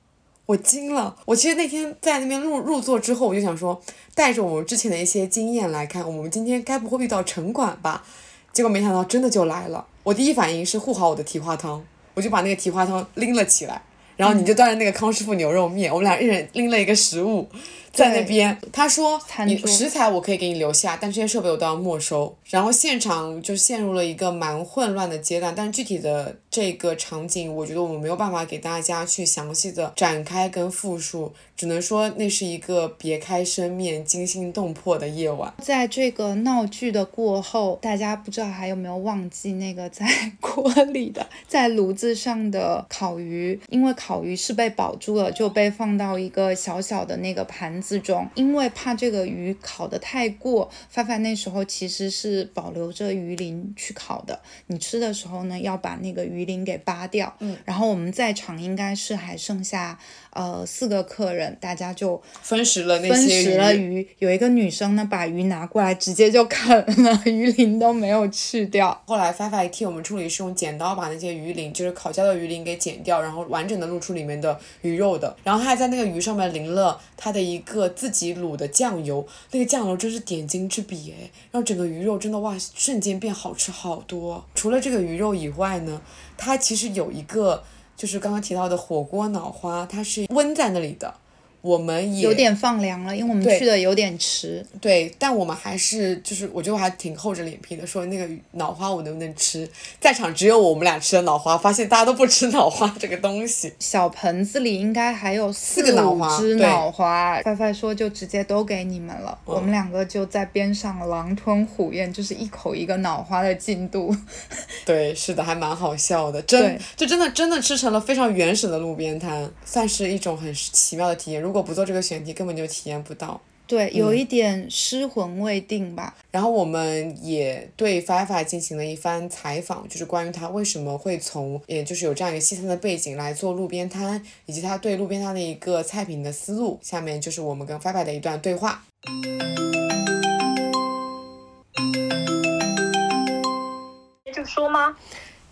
我惊了！我其实那天在那边入入座之后，我就想说，带着我们之前的一些经验来看，我们今天该不会遇到城管吧？结果没想到真的就来了。我第一反应是护好我的蹄花汤，我就把那个蹄花汤拎了起来，然后你就端着那个康师傅牛肉面，我们俩一人拎了一个食物，在那边。他说你食材我可以给你留下，但这些设备我都要没收。然后现场就陷入了一个蛮混乱的阶段，但是具体的这个场景，我觉得我们没有办法给大家去详细的展开跟复述，只能说那是一个别开生面、惊心动魄的夜晚。在这个闹剧的过后，大家不知道还有没有忘记那个在 [LAUGHS] 锅里的、在炉子上的烤鱼？因为烤鱼是被保住了，就被放到一个小小的那个盘子中。因为怕这个鱼烤得太过，范范那时候其实是保留着鱼鳞去烤的。你吃的时候呢，要把那个鱼鳞给扒掉。嗯，然后我们在场应该是还剩下呃四个客人，大家就分食了那分些食了鱼，有一个女生呢，把鱼拿过来，直接就啃了，鱼鳞都没有去掉。后来发发替我们处理是用剪刀把那些鱼鳞，就是烤焦的鱼鳞给剪掉，然后完整的露出里面的鱼肉的。然后他还在那个鱼上面淋了他的一个自己卤的酱油，那个酱油真是点睛之笔哎，让整个鱼肉真的哇瞬间变好吃好多。除了这个鱼肉以外呢，它其实有一个就是刚刚提到的火锅脑花，它是温在那里的。我们也有点放凉了，因为我们去的有点迟。对，但我们还是就是，我觉得我还挺厚着脸皮的，说那个脑花我能不能吃？在场只有我们俩吃的脑花，发现大家都不吃脑花这个东西。小盆子里应该还有四个脑花对脑花，范范说就直接都给你们了，嗯我们两个就在边上狼吞虎咽，就是一口一个脑花的进度。[LAUGHS] 对，是的，还蛮好笑的，真就真的真的吃成了非常原始的路边摊，算是一种很奇妙的体验。如果不做这个选题，根本就体验不到。对，有一点失魂未定吧。然后我们也对 Fifa 进行了一番采访，就是关于他为什么会从，也就是有这样一个西餐的背景来做路边摊，以及他对路边摊的一个菜品的思路。下面就是我们跟 Fifa 的一段对话。就说吗？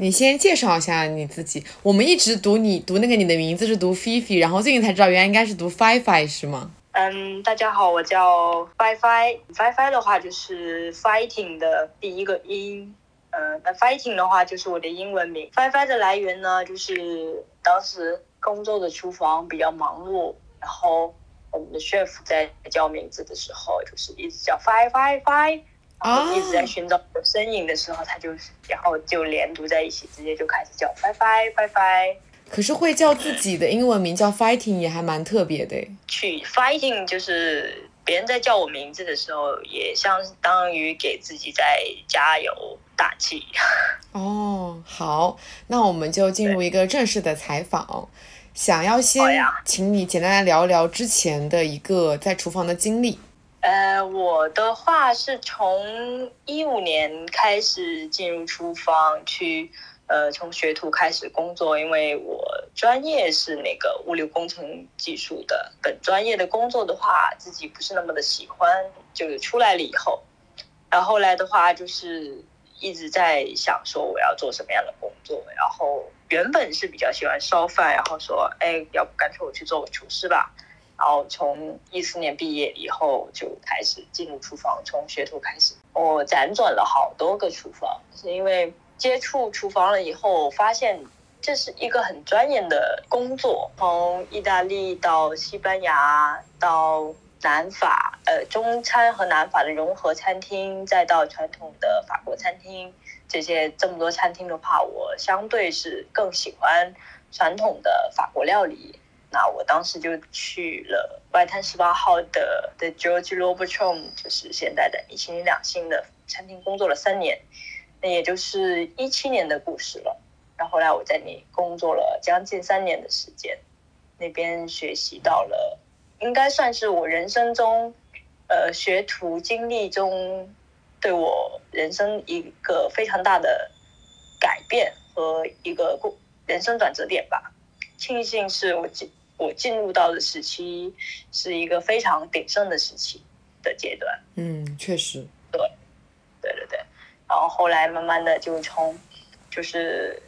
你先介绍一下你自己。我们一直读你读那个你的名字是读 Fifi，然后最近才知道原来应该是读 Fifi 是吗？嗯，大家好，我叫 Fi Fi。Fi Fi 的话就是 fighting 的第一个音。嗯，那 fighting 的话就是我的英文名。Fi Fi 的来源呢，就是当时工作的厨房比较忙碌，然后我们的 chef 在叫名字的时候，就是一直叫 Fi Fi 后一直在寻找我身影的时候，他就是，然后就连读在一起，直接就开始叫 Fi Fi Fi Fi。可是会叫自己的英文名叫 Fighting 也还蛮特别的诶。去 fighting，就是别人在叫我名字的时候，也相当于给自己在加油打气。哦，好，那我们就进入一个正式的采访。想要先请你简单来聊一聊之前的一个在厨房的经历。呃，我的话是从一五年开始进入厨房去，呃，从学徒开始工作，因为我专业是那个物流工程技术的，本专业的工作的话，自己不是那么的喜欢，就是出来了以后，然后后来的话就是一直在想说我要做什么样的工作，然后原本是比较喜欢烧饭，然后说，哎，要不干脆我去做个厨师吧。然后从一四年毕业以后就开始进入厨房，从学徒开始，我辗转了好多个厨房，是因为接触厨房了以后，发现这是一个很专业的工作。从意大利到西班牙到南法，呃，中餐和南法的融合餐厅，再到传统的法国餐厅，这些这么多餐厅的话，我相对是更喜欢传统的法国料理。那我当时就去了外滩十八号的 The George Lobotrom，就是现在的米其林两星的餐厅工作了三年，那也就是一七年的故事了。然后来我在那里工作了将近三年的时间，那边学习到了，应该算是我人生中，呃，学徒经历中对我人生一个非常大的改变和一个过人生转折点吧。庆幸是我进我进入到的时期是一个非常鼎盛的时期的阶段，嗯，确实。对对对对，然后后来慢慢的就从就是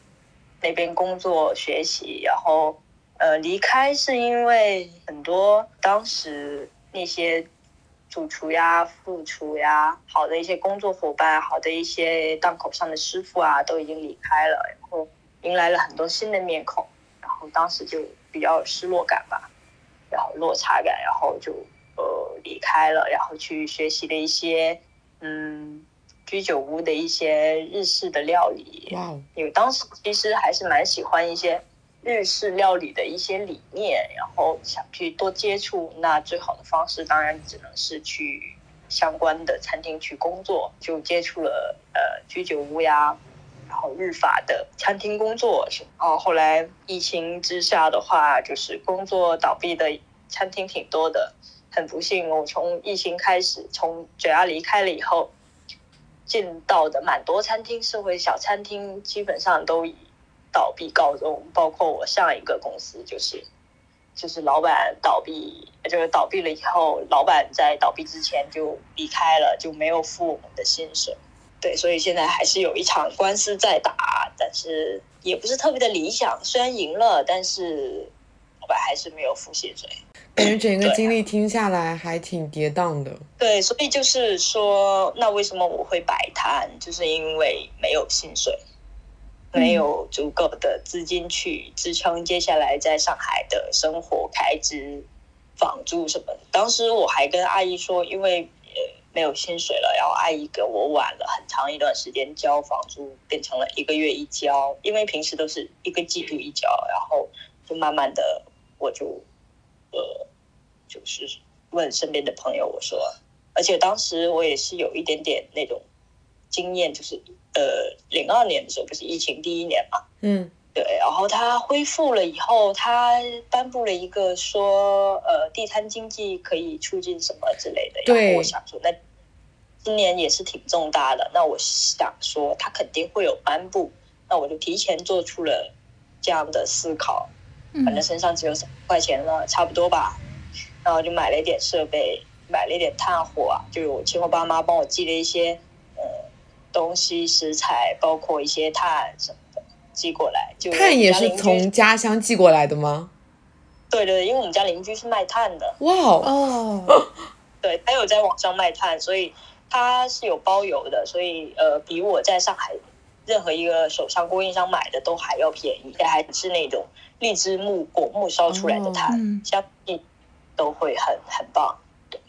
那边工作学习，然后呃离开是因为很多当时那些主厨呀、副厨呀、好的一些工作伙伴、好的一些档口上的师傅啊都已经离开了，然后迎来了很多新的面孔，然后当时就比较有失落感吧，然后落差感，然后就呃离开了，然后去学习了一些嗯居酒屋的一些日式的料理。因为当时其实还是蛮喜欢一些日式料理的一些理念，然后想去多接触。那最好的方式当然只能是去相关的餐厅去工作，就接触了呃居酒屋呀，然后日法的餐厅工作。然后后来疫情之下的话，就是工作倒闭的餐厅挺多的。很不幸，我从疫情开始，从九亚离开了以后。见到的蛮多餐厅，社会小餐厅基本上都以倒闭告终，包括我上一个公司，就是就是老板倒闭，就是倒闭了以后，老板在倒闭之前就离开了，就没有付我们的薪水。对，所以现在还是有一场官司在打，但是也不是特别的理想。虽然赢了，但是老板还是没有付薪水。感觉整个经历听下来还挺跌宕的。对，所以就是说，那为什么我会摆摊？就是因为没有薪水，没有足够的资金去支撑接下来在上海的生活开支、房租什么的。当时我还跟阿姨说，因为呃没有薪水了，然后阿姨给我晚了很长一段时间交房租，变成了一个月一交，因为平时都是一个季度一交，然后就慢慢的我就。呃，就是问身边的朋友，我说，而且当时我也是有一点点那种经验，就是呃，零二年的时候不是疫情第一年嘛，嗯，对，然后他恢复了以后，他颁布了一个说，呃，地摊经济可以促进什么之类的，然后我想说，那今年也是挺重大的，那我想说他肯定会有颁布，那我就提前做出了这样的思考。反正身上只有三块钱了，差不多吧。然后就买了一点设备，买了一点炭火啊，就我亲我爸妈帮我寄了一些呃东西、食材，包括一些炭什么的寄过来。就炭也是从家乡寄过来的吗？对对，因为我们家邻居是卖炭的。哇哦！[LAUGHS] 对，他有在网上卖炭，所以他是有包邮的，所以呃，比我在上海任何一个手上供应商买的都还要便宜，还是那种。荔枝木果木烧出来的炭，相信都会很很棒。对，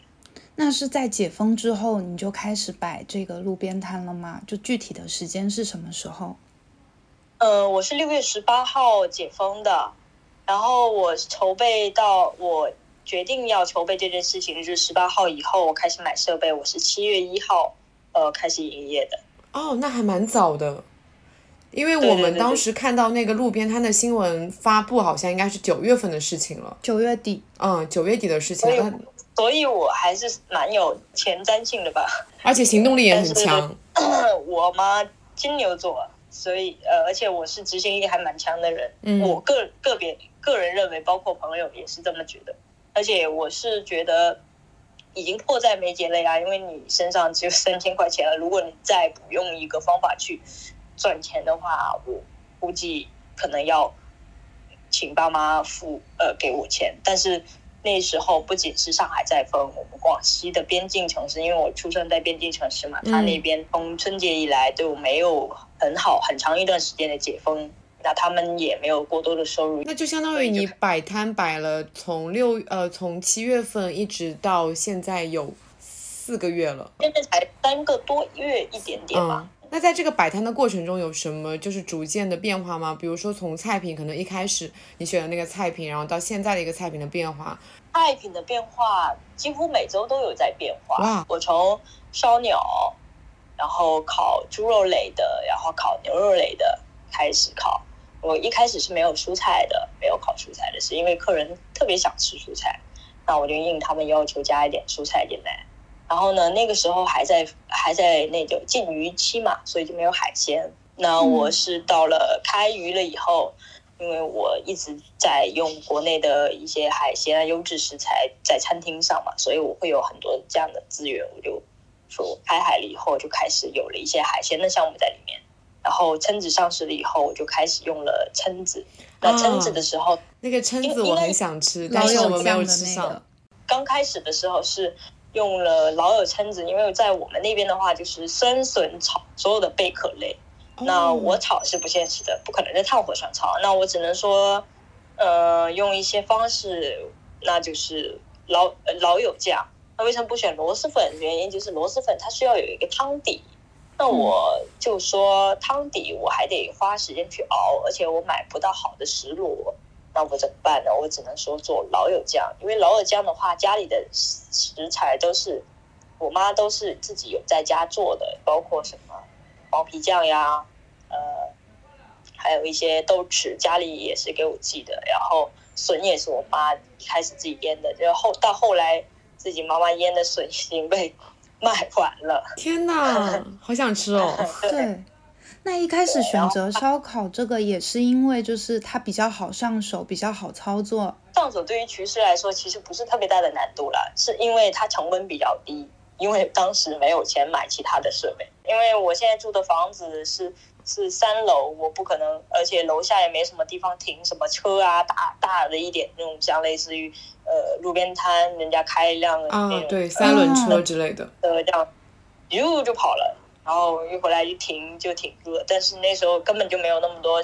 那是在解封之后你就开始摆这个路边摊了吗？就具体的时间是什么时候？呃，我是六月十八号解封的，然后我筹备到我决定要筹备这件事情是十八号以后，我开始买设备，我是七月一号呃开始营业的。哦，那还蛮早的。因为我们当时看到那个路边摊的新闻发布，好像应该是九月份的事情了。九月底，嗯，九月底的事情。所以，所以我还是蛮有前瞻性的吧。而且行动力也 [LAUGHS] 很强。[CLEARS THROAT] 我嘛，金牛座，所以呃，而且我是执行力还蛮强的人。嗯。我个个别个人认为，包括朋友也是这么觉得。而且我是觉得已经迫在眉睫了呀，因为你身上只有三千块钱了，如果你再不用一个方法去。赚钱的话，我估计可能要请爸妈付呃给我钱。但是那时候不仅是上海在封，我们广西的边境城市，因为我出生在边境城市嘛，他那边从春节以来都没有很好很长一段时间的解封，那他们也没有过多的收入。那就相当于你摆摊摆了从六呃从七月份一直到现在有四个月了，现在才三个多月一点点吧。那在这个摆摊的过程中有什么就是逐渐的变化吗？比如说从菜品，可能一开始你选的那个菜品，然后到现在的一个菜品的变化。菜品的变化几乎每周都有在变化。哇！我从烧鸟，然后烤猪肉类的，然后烤牛肉类的开始烤。我一开始是没有蔬菜的，没有烤蔬菜的，是因为客人特别想吃蔬菜，那我就应他们要求加一点蔬菜进来。然后呢，那个时候还在还在那个禁渔期嘛，所以就没有海鲜。那我是到了开渔了以后，因为我一直在用国内的一些海鲜啊、优质食材在餐厅上嘛，所以我会有很多这样的资源。我就说开海了以后，就开始有了一些海鲜的项目在里面。然后蛏子上市了以后，我就开始用了蛏子。那蛏子的时候，那个蛏子我很想吃，但是我们没有吃上。刚开始的时候是。用了老友蛏子，因为在我们那边的话，就是生笋炒所有的贝壳类。那我炒是不现实的，不可能在炭火上炒。那我只能说，呃，用一些方式，那就是老老友酱，那为什么不选螺蛳粉？原因就是螺蛳粉它需要有一个汤底。那我就说汤底我还得花时间去熬，而且我买不到好的石螺，那我怎么办呢？我只能说做老友酱，因为老友酱的话，家里的食材都是我妈都是自己有在家做的，包括什么黄皮酱呀，呃，还有一些豆豉，家里也是给我寄的，然后笋也是我妈一开始自己腌的，然后到后来自己妈妈腌的笋已经被。卖完了，天哪，好想吃哦！[LAUGHS] 对，那一开始选择烧烤这个也是因为就是它比较好上手，比较好操作。上手对于厨师来说其实不是特别大的难度了，是因为它成本比较低，因为当时没有钱买其他的设备。因为我现在住的房子是是三楼，我不可能，而且楼下也没什么地方停什么车啊，大大的一点那种像类似于。呃，路边摊人家开一辆那种对三轮车之类的，呃，这样，哟就跑了，然后一回来一停就停住了。但是那时候根本就没有那么多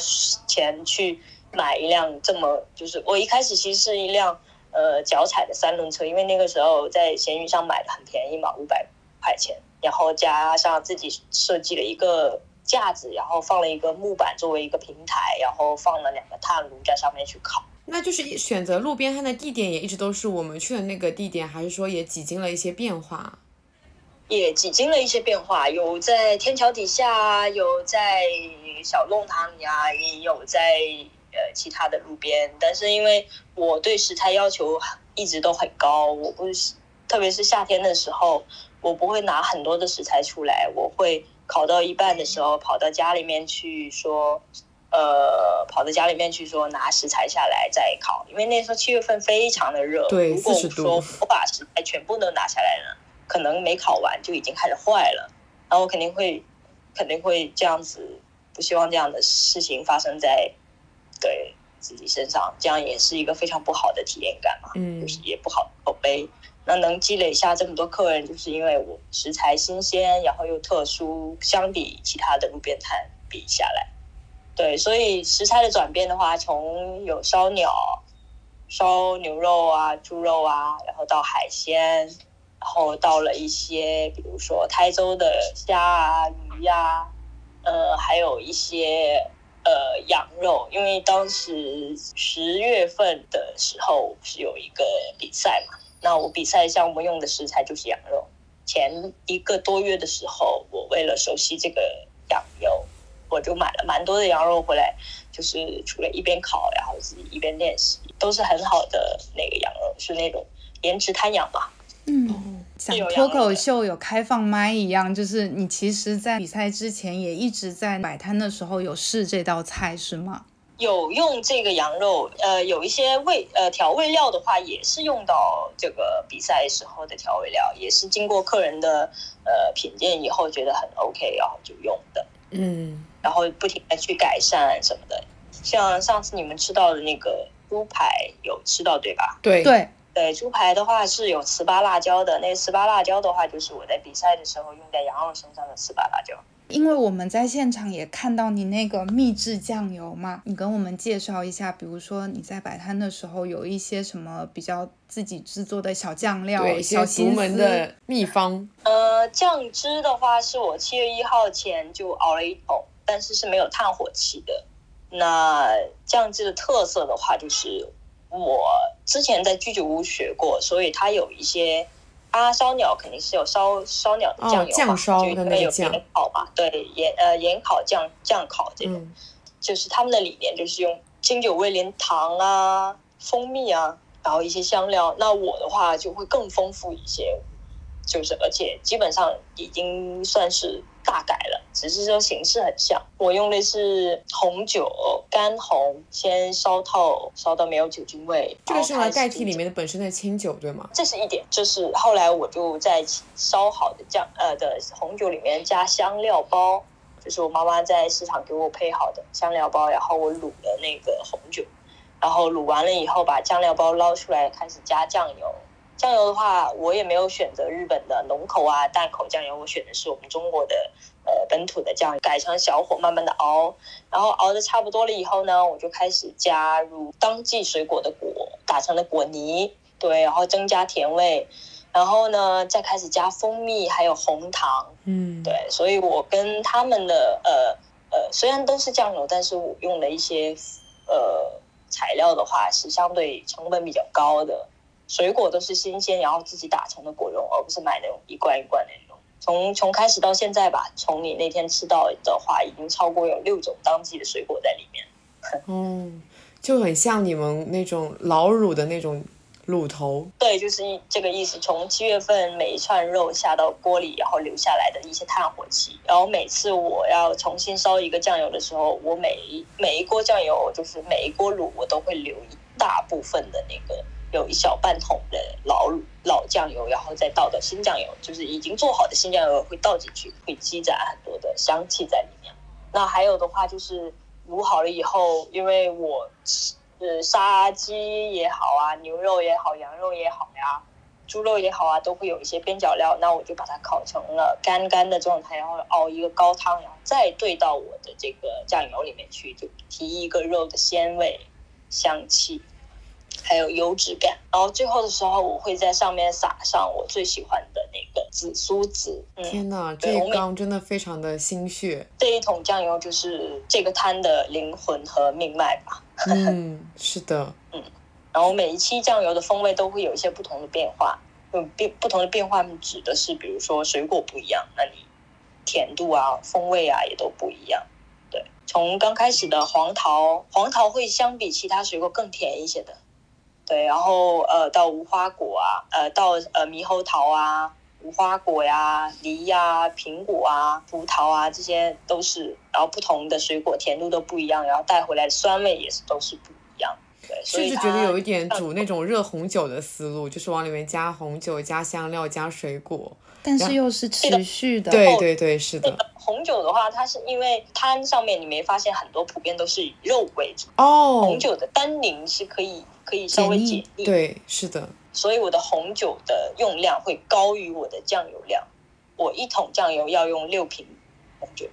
钱去买一辆这么，就是我一开始其实是一辆呃脚踩的三轮车，因为那个时候在闲鱼上买的很便宜嘛，五百块钱，然后加上自己设计了一个架子，然后放了一个木板作为一个平台，然后放了两个炭炉在上面去烤。那就是选择路边摊的地点也一直都是我们去的那个地点，还是说也几经了一些变化？也几经了一些变化，有在天桥底下，有在小弄堂里啊，也有在呃其他的路边。但是因为我对食材要求一直都很高，我不是特别是夏天的时候，我不会拿很多的食材出来，我会烤到一半的时候跑到家里面去说。呃，跑到家里面去说拿食材下来再烤，因为那时候七月份非常的热。对，如果说我把食材全部都拿下来了，可能没考完就已经开始坏了。然后我肯定会，肯定会这样子，不希望这样的事情发生在对自己身上，这样也是一个非常不好的体验感嘛。嗯。就是也不好口碑。那能积累下这么多客人，就是因为我食材新鲜，然后又特殊，相比其他的路边摊比下来。对，所以食材的转变的话，从有烧鸟、烧牛肉啊、猪肉啊，然后到海鲜，然后到了一些，比如说台州的虾啊、鱼呀，呃，还有一些呃羊肉，因为当时十月份的时候是有一个比赛嘛，那我比赛项目用的食材就是羊肉。前一个多月的时候，我为了熟悉这个羊肉。我就买了蛮多的羊肉回来，就是除了一边烤，然后自己一边练习，都是很好的那个羊肉，是那种颜值滩羊吧。嗯，像脱口秀有开放麦一样，就是你其实，在比赛之前也一直在摆摊的时候有试这道菜是吗？有用这个羊肉，呃，有一些味呃调味料的话，也是用到这个比赛时候的调味料，也是经过客人的呃品鉴以后觉得很 OK，然后就用的。嗯。然后不停的去改善什么的，像上次你们吃到的那个猪排有吃到对吧？对对对，猪排的话是有糍粑辣椒的，那糍粑辣椒的话就是我在比赛的时候用在羊肉身上的糍粑辣椒。因为我们在现场也看到你那个秘制酱油嘛，你跟我们介绍一下，比如说你在摆摊的时候有一些什么比较自己制作的小酱料、小独门的秘方。呃，酱汁的话是我七月一号前就熬了一桶。但是是没有炭火气的。那酱汁的特色的话，就是我之前在居酒屋学过，所以它有一些啊烧鸟肯定是有烧烧鸟的酱油嘛，就因为有盐烤嘛，对盐呃盐烤酱酱烤这种，就是他们的理念就是用清酒味连糖啊、蜂蜜啊，然后一些香料。那我的话就会更丰富一些，就是而且基本上已经算是。大改了，只是说形式很像。我用的是红酒，干红，先烧透，烧到没有酒精味。这个是用来代替里面的本身的清酒，对吗？这是一点。就是后来我就在烧好的酱呃的红酒里面加香料包，就是我妈妈在市场给我配好的香料包，然后我卤了那个红酒，然后卤完了以后把酱料包捞出来，开始加酱油。酱油的话，我也没有选择日本的浓口啊淡口酱油，我选的是我们中国的呃本土的酱油，改成小火慢慢的熬，然后熬的差不多了以后呢，我就开始加入当季水果的果打成的果泥，对，然后增加甜味，然后呢再开始加蜂蜜还有红糖，嗯，对，所以我跟他们的呃呃虽然都是酱油，但是我用的一些呃材料的话是相对成本比较高的，水果都是新鲜，然后自己打成的果肉，而不是买那种一罐一罐的那种。从从开始到现在吧，从你那天吃到的话，已经超过有六种当季的水果在里面。嗯，[LAUGHS] 就很像你们那种老卤的那种卤头。对，就是一这个意思。从七月份每一串肉下到锅里，然后留下来的一些炭火气，然后每次我要重新烧一个酱油的时候，我每一每一锅酱油，就是每一锅卤，我都会留一大部分的那个有一小半桶的老老酱油，然后再倒的新酱油，就是已经做好的新酱油会倒进去，会积攒很多的香气在里面。那还有的话就是卤好了以后，因为我呃杀鸡也好啊，牛肉也好，羊肉也好呀，猪肉也好啊，都会有一些边角料，那我就把它烤成了干干的状态，然后熬一个高汤，然后再兑到我的这个酱油里面去，就提一个肉的鲜味、香气，还有油脂感。然后最后的时候，我会在上面撒上我最喜欢的那个紫苏籽。嗯，天哪，这一缸真的非常的心血。这一桶酱油就是这个摊的灵魂和命脉吧。[LAUGHS] 嗯，是的，嗯然后每一期酱油的风味都会有一些不同的变化，嗯，变不同的变化指的是，比如说水果不一样，那你甜度啊、风味啊也都不一样。对，从刚开始的黄桃，黄桃会相比其他水果更甜一些的。对，然后呃到无花果啊，呃到呃猕猴桃啊、无花果呀、梨呀、苹果啊、葡萄啊，这些都是，然后不同的水果甜度都不一样，然后带回来的酸味也是都是不一样。对，所以甚至觉得有一点煮那种热红酒的思路，就是往里面加红酒、加香料、加水果。但是又是持续的。对对对，是的。红酒的话，它是因为摊上面你没发现很多普遍都是以肉为主，哦红，酒的单宁是可以可以稍微解腻，对，是的。所以我的红酒的用量会高于我的酱油量。我一桶酱油要用六瓶红酒，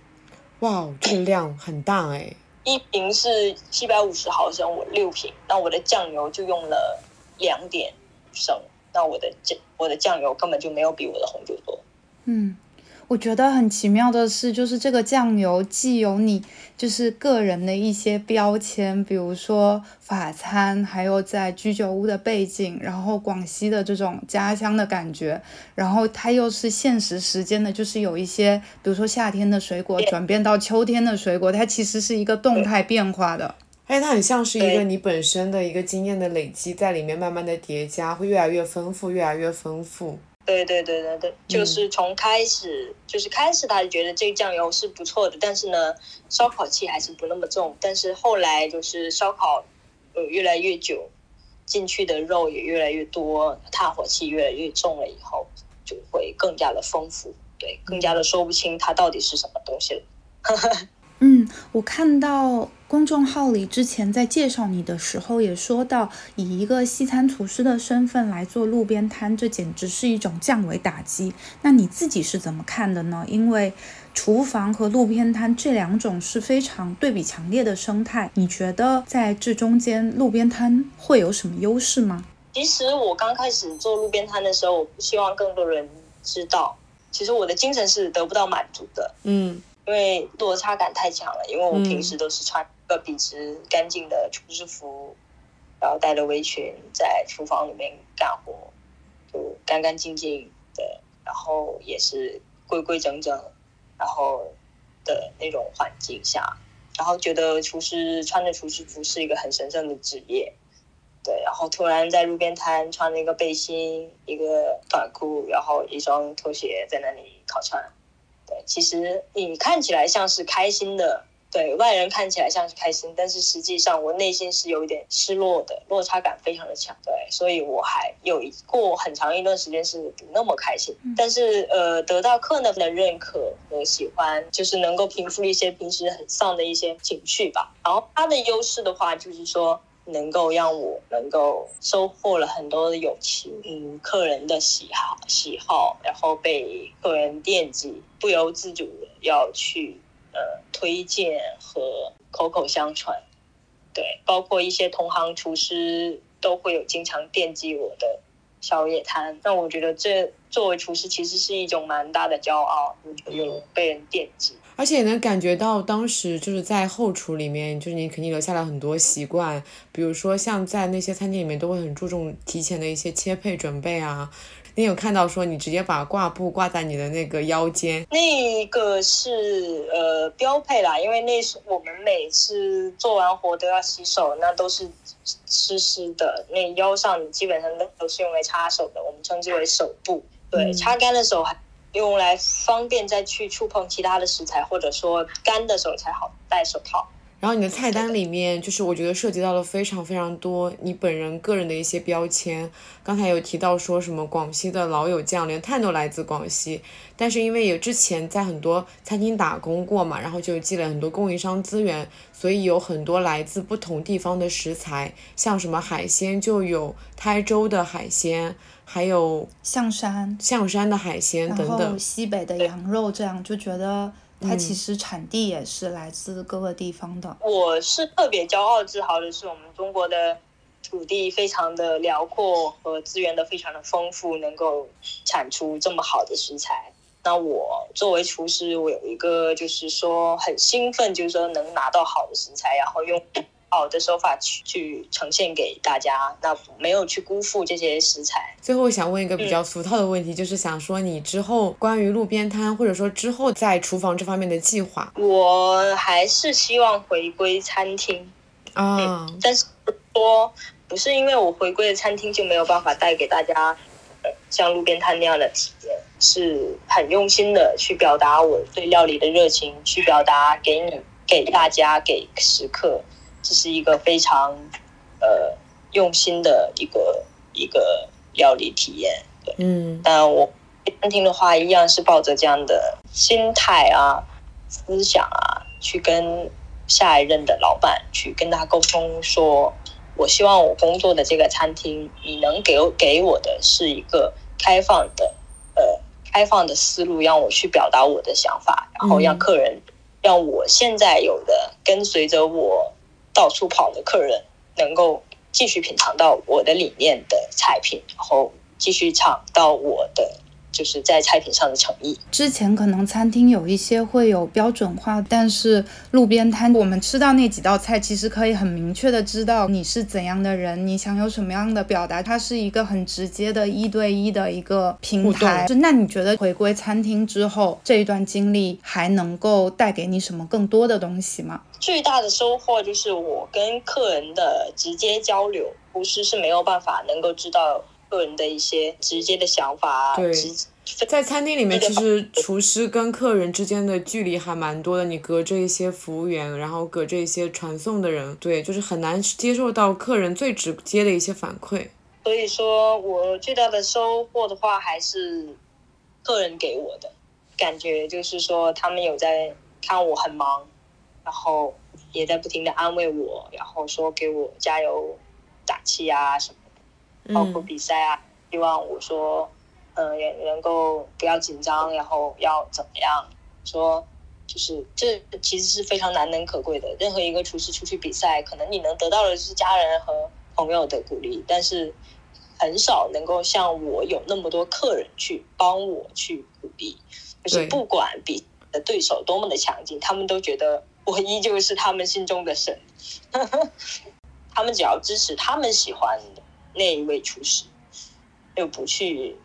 哇哦，这个量很大哎。一瓶是七百五十毫升，我六瓶，那我的酱油就用了两点升，那我的酱我的酱油根本就没有比我的红酒多。嗯，我觉得很奇妙的是，就是这个酱油既有你就是个人的一些标签，比如说法餐，还有在居酒屋的背景，然后广西的这种家乡的感觉，然后它又是现实时间的，就是有一些，比如说夏天的水果转变到秋天的水果，它其实是一个动态变化的。哎，它很像是一个你本身的一个经验的累积，在里面慢慢的叠加，会越来越丰富，越来越丰富。对对对对对，就是从开始，就是开始他就觉得这个酱油是不错的，但是呢，烧烤气还是不那么重。但是后来就是烧烤，呃，越来越久，进去的肉也越来越多，炭火气越来越重了以后，就会更加的丰富，对，更加的说不清它到底是什么东西了。[LAUGHS] 嗯，我看到公众号里之前在介绍你的时候也说到，以一个西餐厨师的身份来做路边摊，这简直是一种降维打击。那你自己是怎么看的呢？因为厨房和路边摊这两种是非常对比强烈的生态，你觉得在这中间，路边摊会有什么优势吗？其实我刚开始做路边摊的时候，我不希望更多人知道，其实我的精神是得不到满足的。嗯因为落差感太强了。因为我嗯平时都是穿一个笔直干净的厨师服，然后带着围裙在厨房里面干活，就干干净净的，然后也是规规整整，然后的那种环境下，然后觉得厨师穿着厨师服是一个很神圣的职业。对，然后突然在路边摊穿了一个背心、一个短裤，然后一双拖鞋在那里烤串，对，其实你看起来像是开心的，对外人看起来像是开心，但是实际上我内心是有一点失落的，落差感非常的强。对，所以我还有一过很长一段时间是不那么开心。但是呃，得到客人的认可和喜欢，就是能够平复一些平时很丧的一些情绪吧。然后它的优势的话，就是说。能够让我能够收获了很多的友情，嗯，客人的喜好喜好，然后被客人惦记，不由自主的要去呃推荐和口口相传，对，包括一些同行厨师都会有经常惦记我的宵夜摊。那我觉得这作为厨师其实是一种蛮大的骄傲，有被人惦记。而且也能感觉到当时就是在后厨里面，就是你肯定留下了很多习惯，比如说像在那些餐厅里面都会很注重提前的一些切配准备啊。你有看到说你直接把挂布挂在你的那个腰间，那个是呃标配啦，因为那是我们每次做完活都要洗手，那都是湿湿的，那腰上基本上都都是用来擦手的，我们称之为手布。对，擦干的手还用来方便再去触碰其他的食材，或者说干的时候才好戴手套。然后你的菜单里面，就是我觉得涉及到了非常非常多你本人个人的一些标签。刚才有提到说什么广西的老友酱，连碳都来自广西。但是因为有之前在很多餐厅打工过嘛，然后就积累很多供应商资源，所以有很多来自不同地方的食材，像什么海鲜就有台州的海鲜，还有象山象山的海鲜等等，西北的羊肉，这样就觉得。它其实产地也是来自各个地方的。我是特别骄傲自豪的是，我们中国的土地非常的辽阔和资源都非常的丰富，能够产出这么好的食材。那我作为厨师，我有一个就是说很兴奋，就是说能拿到好的食材，然后用。好的手法去去呈现给大家，那没有去辜负这些食材。最后想问一个比较俗套的问题，就是想说你之后关于路边摊，或者说之后在厨房这方面的计划。我还是希望回归餐厅啊，但是说不是因为我回归了餐厅就没有办法带给大家像路边摊那样的体验，是很用心的去表达我对料理的热情，去表达给你、给大家、给食客。这是一个非常，呃，用心的一个一个料理体验。对，嗯，但我餐厅的话，一样是抱着这样的心态啊、思想啊，去跟下一任的老板去跟他沟通，说我希望我工作的这个餐厅，你能给给我的是一个开放的，呃，开放的思路，让我去表达我的想法，然后让客人，让我现在有的跟随着我。到处跑的客人能够继续品尝到我的理念的菜品，然后继续尝到我的就是在菜品上的诚意。之前可能餐厅有一些会有标准化，但是路边摊我们吃到那几道菜，其实可以很明确的知道你是怎样的人，你想有什么样的表达。它是一个很直接的一对一的一个平台。那你觉得回归餐厅之后这一段经历还能够带给你什么更多的东西吗？最大的收获就是我跟客人的直接交流，厨师是没有办法能够知道客人的一些直接的想法。对，在餐厅里面，其实厨师跟客人之间的距离还蛮多的，你隔着一些服务员，然后隔着一些传送的人，对，就是很难接受到客人最直接的一些反馈。所以说我最大的收获的话，还是客人给我的感觉，就是说他们有在看我很忙。然后也在不停的安慰我，然后说给我加油打气啊什么的，包括比赛啊，希望我说，嗯，也能够不要紧张，然后要怎么样？说就是这其实是非常难能可贵的。任何一个厨师出去比赛，可能你能得到的是家人和朋友的鼓励，但是很少能够像我有那么多客人去帮我去鼓励，就是不管比的对手多么的强劲，他们都觉得。我依旧是他们心中的神，[LAUGHS] 他们只要支持他们喜欢的那一位厨师，就不去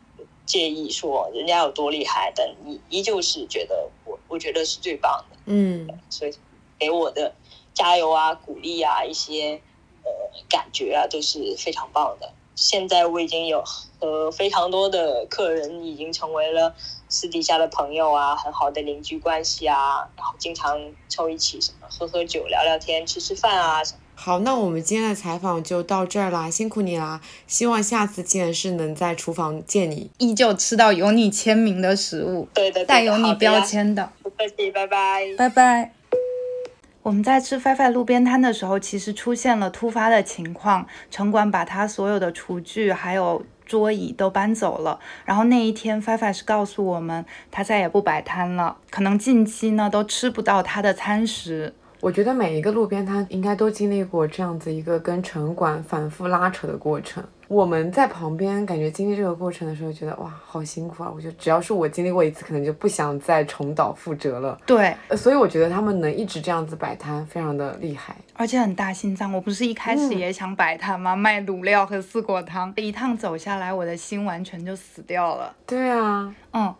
介意说人家有多厉害，但你依旧是觉得我，我觉得是最棒的。嗯，所以给我的加油啊、鼓励啊、一些呃感觉啊，都是非常棒的。现在我已经有和非常多的客人已经成为了。私底下的朋友啊，很好的邻居关系啊，然后经常凑一起什么喝喝酒、聊聊天、吃吃饭啊什么。好，那我们今天的采访就到这儿啦，辛苦你啦！希望下次见是能在厨房见你，依旧吃到有你签名的食物，对的，带有你标签的。不客气，拜拜，拜拜。我们在吃 Five 路边摊的时候，其实出现了突发的情况，城管把他所有的厨具还有。桌椅都搬走了，然后那一天，f i 是告诉我们，他再也不摆摊了，可能近期呢都吃不到他的餐食。我觉得每一个路边摊应该都经历过这样子一个跟城管反复拉扯的过程。我们在旁边感觉经历这个过程的时候，觉得哇，好辛苦啊！我觉得只要是我经历过一次，可能就不想再重蹈覆辙了。对，呃所以我觉得他们能一直这样子摆摊，非常的厉害。而且很大心脏。我不是一开始也想摆摊吗？卖卤料和四果汤，一趟走下来，我的心完全就死掉了。对啊，嗯，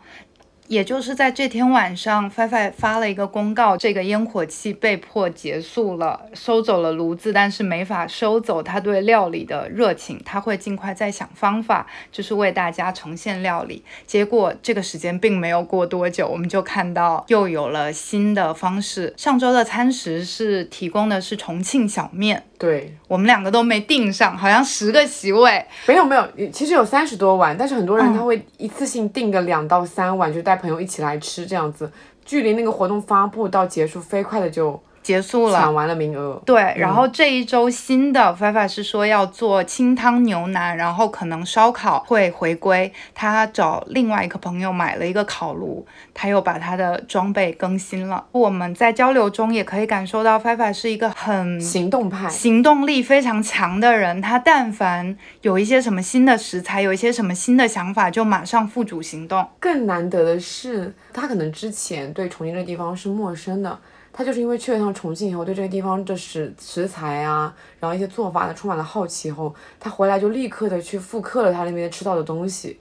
也就是在这天晚上，菲菲发了一个公告，这个烟火气被迫结束了，收走了炉子，但是没法收走他对料理的热情，他会尽快再想方法，就是为大家呈现料理。结果这个时间并没有过多久，我们就看到又有了新的方式。上周的餐食是提供的是重庆小面。对，我们两个都没订上，好像十个席位，没有没有，其实有三十多碗，但是很多人嗯。他会一次性订个两到三碗，就带朋友一起来吃这样子。距离那个活动发布到结束，飞快的就结束了。抢完了名额。对，然后这一周新的 Fifa 是说要做清汤牛腩，然后可能烧烤会回归。他找另外一个朋友买了一个烤炉，他又把他的装备更新了。我们在交流中也可以感受到 Fifa 是一个很行动派，行动力非常强的人，他但凡有一些什么新的食材，有一些什么新的想法，就马上付诸行动。更难得的是，他可能之前对重庆这地方是陌生的，他就是因为去了趟重庆以后，对这个地方的食食材啊，然后一些做法呢充满了好奇以后，他回来就立刻的去复刻了他那边吃到的东西，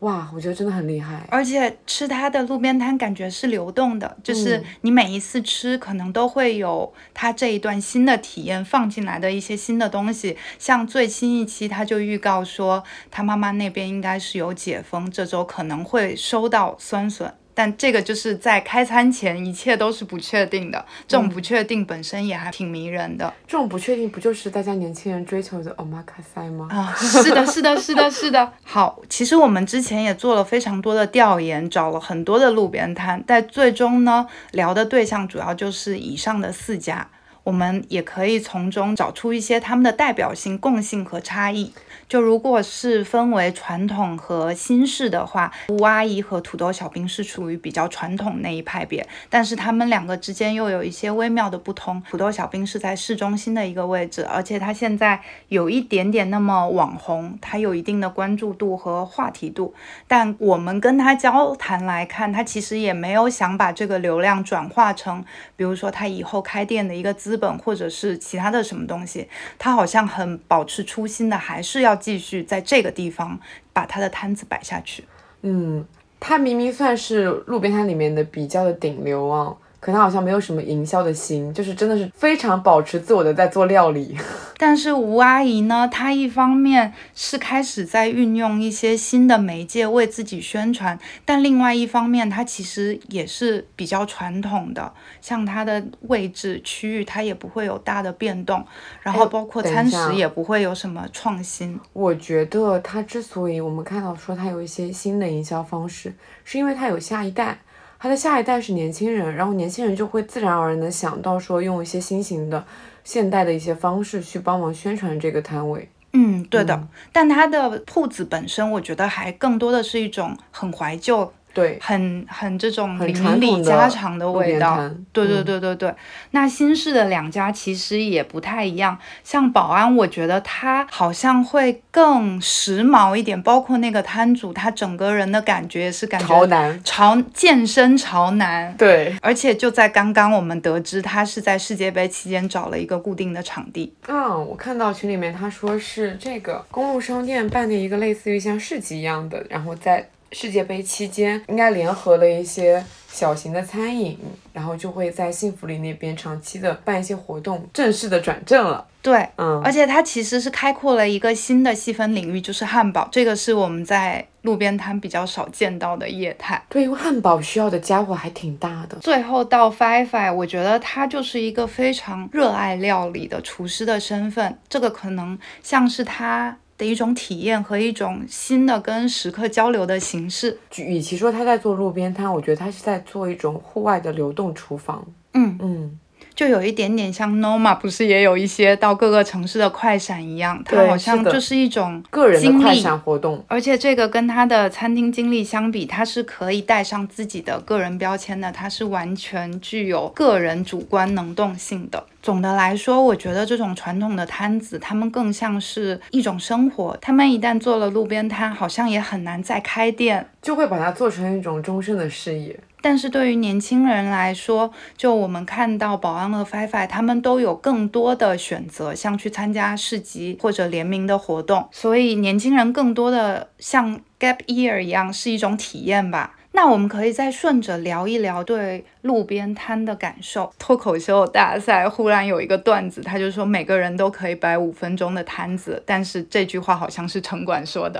哇，我觉得真的很厉害。而且吃它的路边摊感觉是流动的，就是嗯你每一次吃可能都会有它这一段新的体验放进来的一些新的东西。像最新一期他就预告说，他妈妈那边应该是有解封，这周可能会收到酸笋。但这个就是在开餐前，一切都是不确定的。这种不确定本身也还挺迷人的。这种不确定不就是大家年轻人追求的 omakase 吗？啊，是的，是的，是的，是的。好，其实我们之前也做了非常多的调研，找了很多的路边摊，但最终呢，聊的对象主要就是以上的四家。我们也可以从中找出一些他们的代表性、共性和差异。就如果是分为传统和新式的话，吴阿姨和土豆小兵是属于比较传统那一派别，但是他们两个之间又有一些微妙的不同。土豆小兵是在市中心的一个位置，而且他现在有一点点那么网红，他有一定的关注度和话题度。但我们跟他交谈来看，他其实也没有想把这个流量转化成，比如说他以后开店的一个资资本，或者是其他的什么东西。他好像很保持初心的，还是要继续在这个地方把他的摊子摆下去。嗯，他明明算是路边摊里面的比较的顶流啊，可他好像没有什么营销的心，就是真的是非常保持自我的在做料理。[LAUGHS] 但是吴阿姨呢，她一方面是开始在运用一些新的媒介为自己宣传，但另外一方面，她其实也是比较传统的，像她的位置区域，她也不会有大的变动，然后哎包括餐食也不会有什么创新。我觉得她之所以我们看到说她有一些新的营销方式，是因为她有下一代，他的下一代是年轻人，然后年轻人就会自然而然的想到说用一些新型的、现代的一些方式去帮忙宣传这个摊位。嗯，对的。但它的铺子本身，我觉得还更多的是一种很怀旧、对，很很这种邻里家常的味道。对对嗯对对对。那新式的两家其实也不太一样，像保安，我觉得他好像会更时髦一点，包括那个摊主，他整个人的感觉也是感觉潮男。潮健身潮男。对，而且就在刚刚，我们得知他是在世界杯期间找了一个固定的场地。嗯，我看到群里面他说是这个公路商店办的一个类似于像市集一样的，然后在世界杯期间应该联合了一些小型的餐饮，然后就会在幸福里那边长期的办一些活动，正式的转正了。对，嗯，而且它其实是开阔了一个新的细分领域，就是汉堡，这个是我们在路边摊比较少见到的业态。对，因为汉堡需要的家伙还挺大的。最后到 Fi Fi，我觉得他就是一个非常热爱料理的厨师的身份，这个可能像是他的一种体验和一种新的跟食客交流的形式。与其说他在做路边摊，我觉得他是在做一种户外的流动厨房。嗯，嗯，就有一点点像 Noma，不是也有一些到各个城市的快闪一样，它好像就是一种个人的快闪活动。而且这个跟他的餐厅经历相比，它是可以带上自己的个人标签的，它是完全具有个人主观能动性的。总的来说，我觉得这种传统的摊子，他们更像是一种生活。他们一旦做了路边摊，好像也很难再开店。就会把它做成一种终身的事业。但是对于年轻人来说，就我们看到保安和 Fifi 他们都有更多的选择，像去参加市集或者联名的活动，所以年轻人更多的像 Gap Year 一样是一种体验吧。那我们可以再顺着聊一聊对路边摊的感受。脱口秀大赛忽然有一个段子，他就说每个人都可以摆五分钟的摊子，但是这句话好像是城管说的，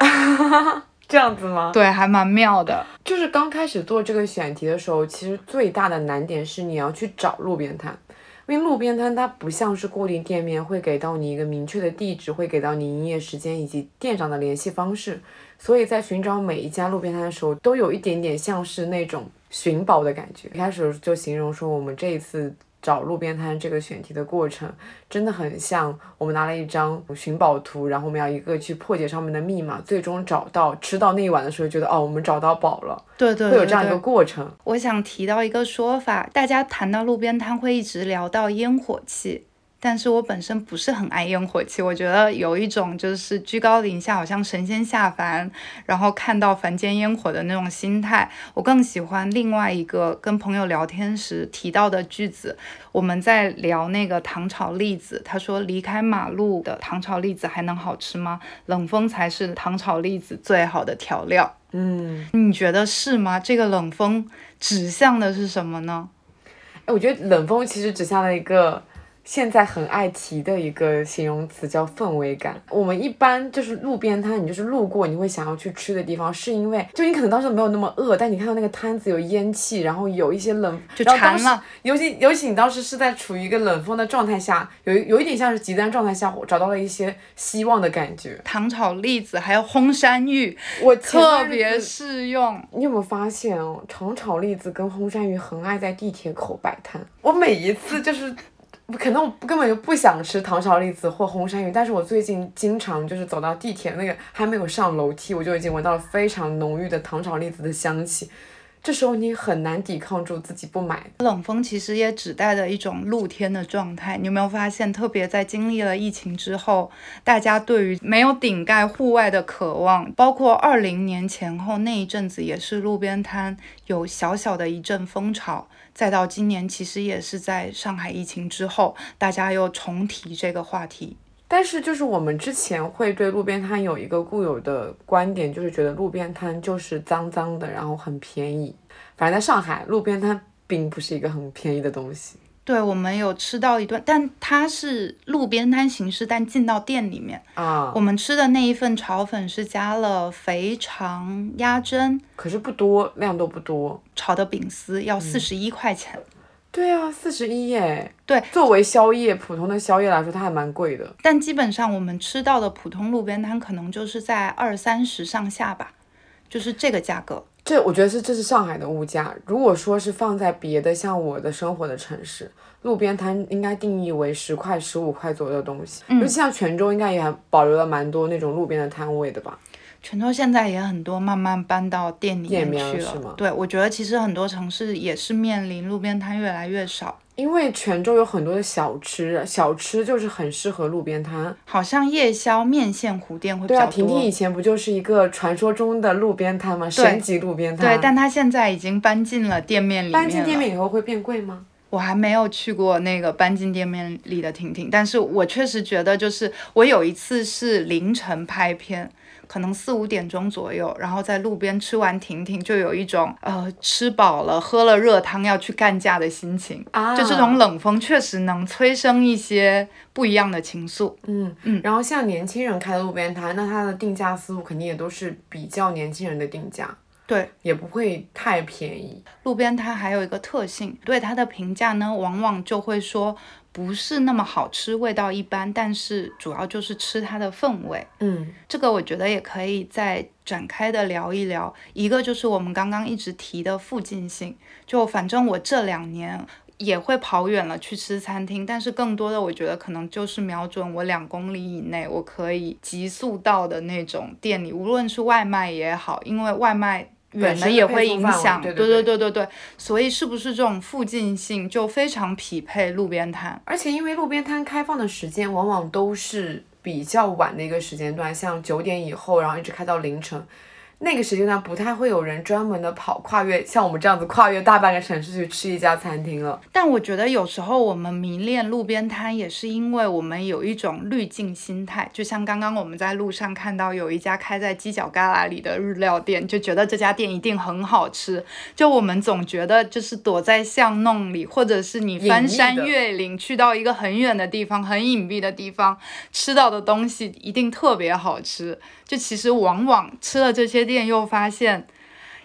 [LAUGHS] 这样子吗？对，还蛮妙的。就是刚开始做这个选题的时候，其实最大的难点是你要去找路边摊，因为路边摊它不像是固定店面，会给到你一个明确的地址，会给到你营业时间以及店长的联系方式，所以在寻找每一家路边摊的时候，都有一点点像是那种寻宝的感觉。一开始就形容说我们这一次。找路边摊这个选题的过程，真的很像我们拿了一张寻宝图，然后我们要一个去破解上面的密码，最终找到吃到那一碗的时候，觉得哦，我们找到宝了。对对会有这样一个过程。我想提到一个说法，大家谈到路边摊会一直聊到烟火气，但是我本身不是很爱烟火气，我觉得有一种就是居高临下，好像神仙下凡，然后看到凡间烟火的那种心态。我更喜欢另外一个跟朋友聊天时提到的句子，我们在聊那个糖炒栗子，他说离开马路的糖炒栗子还能好吃吗？冷风才是糖炒栗子最好的调料。嗯，你觉得是吗？这个冷风指向的是什么呢？哎，我觉得冷风其实指向了一个现在很爱提的一个形容词，叫氛围感。我们一般就是路边摊，你就是路过，你会想要去吃的地方，是因为就你可能当时没有那么饿，但你看到那个摊子有烟气，然后有一些冷，就馋了。尤其尤其你当时是在处于一个冷风的状态下，有有一点像是极端状态下，我找到了一些希望的感觉。糖炒栗子还有烘山芋，我特别适用。你有没有发现哦，糖炒栗子跟烘山芋很爱在地铁口摆摊。我每一次就是，可能我根本就不想吃糖炒栗子或红山芋，但是我最近经常就是走到地铁那个还没有上楼梯，我就已经闻到了非常浓郁的糖炒栗子的香气。这时候你很难抵抗住自己不买。冷风其实也指代的一种露天的状态。你有没有发现，特别在经历了疫情之后，大家对于没有顶盖户外的渴望，包括二零年前后那一阵子，也是路边摊有小小的一阵风潮。再到今年，其实也是在上海疫情之后，大家又重提这个话题。但是就是我们之前会对路边摊有一个固有的观点，就是觉得路边摊就是脏脏的，然后很便宜。反正在上海，路边摊并不是一个很便宜的东西。对，我们有吃到一顿，但它是路边摊形式，但进到店里面。啊我，们吃的那一份炒粉是加了肥肠、鸭胗、可是不多，量都不多。炒的饼丝，要四十一块钱。对啊，四十一耶。对，作为宵夜，普通的宵夜来说，它还蛮贵的。但基本上我们吃到的普通路边摊可能就是在二三十上下吧，就是这个价格。这我觉得是这是上海的物价。如果说是放在别的像我的生活的城市，路边摊应该定义为十块、十五块左右的东西。嗯尤其像泉州，应该也还保留了蛮多那种路边的摊位的吧？泉州现在也很多慢慢搬到店里面去了。是吗对，我觉得其实很多城市也是面临路边摊越来越少。因为泉州有很多的小吃，小吃就是很适合路边摊。好像夜宵面线糊店会比对啊，较多。婷婷以前不就是一个传说中的路边摊吗？神级路边摊。对，但它现在已经搬进了店面里面搬进店面以后会变贵吗？我还没有去过那个搬进店面里的婷婷，但是我确实觉得，就是我有一次是凌晨拍片，可能四五点钟左右，然后在路边吃完停停，就有一种呃吃饱了喝了热汤要去干架的心情。啊，就这种冷风确实能催生一些不一样的情愫。嗯嗯然后像年轻人开的路边摊，那它的定价思路肯定也都是比较年轻人的定价，对，也不会太便宜。路边摊还有一个特性，对它的评价呢，往往就会说不是那么好吃，味道一般，但是主要就是吃它的氛围。嗯这个我觉得也可以再展开的聊一聊。一个就是我们刚刚一直提的附近性，就反正我这两年也会跑远了去吃餐厅，但是更多的我觉得可能就是瞄准我两公里以内我可以急速到的那种店里，无论是外卖也好，因为外卖。远的也会影响，对对对对对对，所以是不是这种附近性就非常匹配路边摊？而且因为路边摊开放的时间往往都是比较晚的一个时间段，像九点以后，然后一直开到凌晨。那个时间段不太会有人专门的跑跨越，像我们这样子跨越大半个城市去吃一家餐厅了。但我觉得有时候我们迷恋路边摊，也是因为我们有一种滤镜心态。就像刚刚我们在路上看到有一家开在犄角旮旯里的日料店，就觉得这家店一定很好吃。就我们总觉得就是躲在巷弄里，或者是你翻山越岭去到一个很远的地方、很隐蔽的地方，吃到的东西一定特别好吃。就其实往往吃了这些店，又发现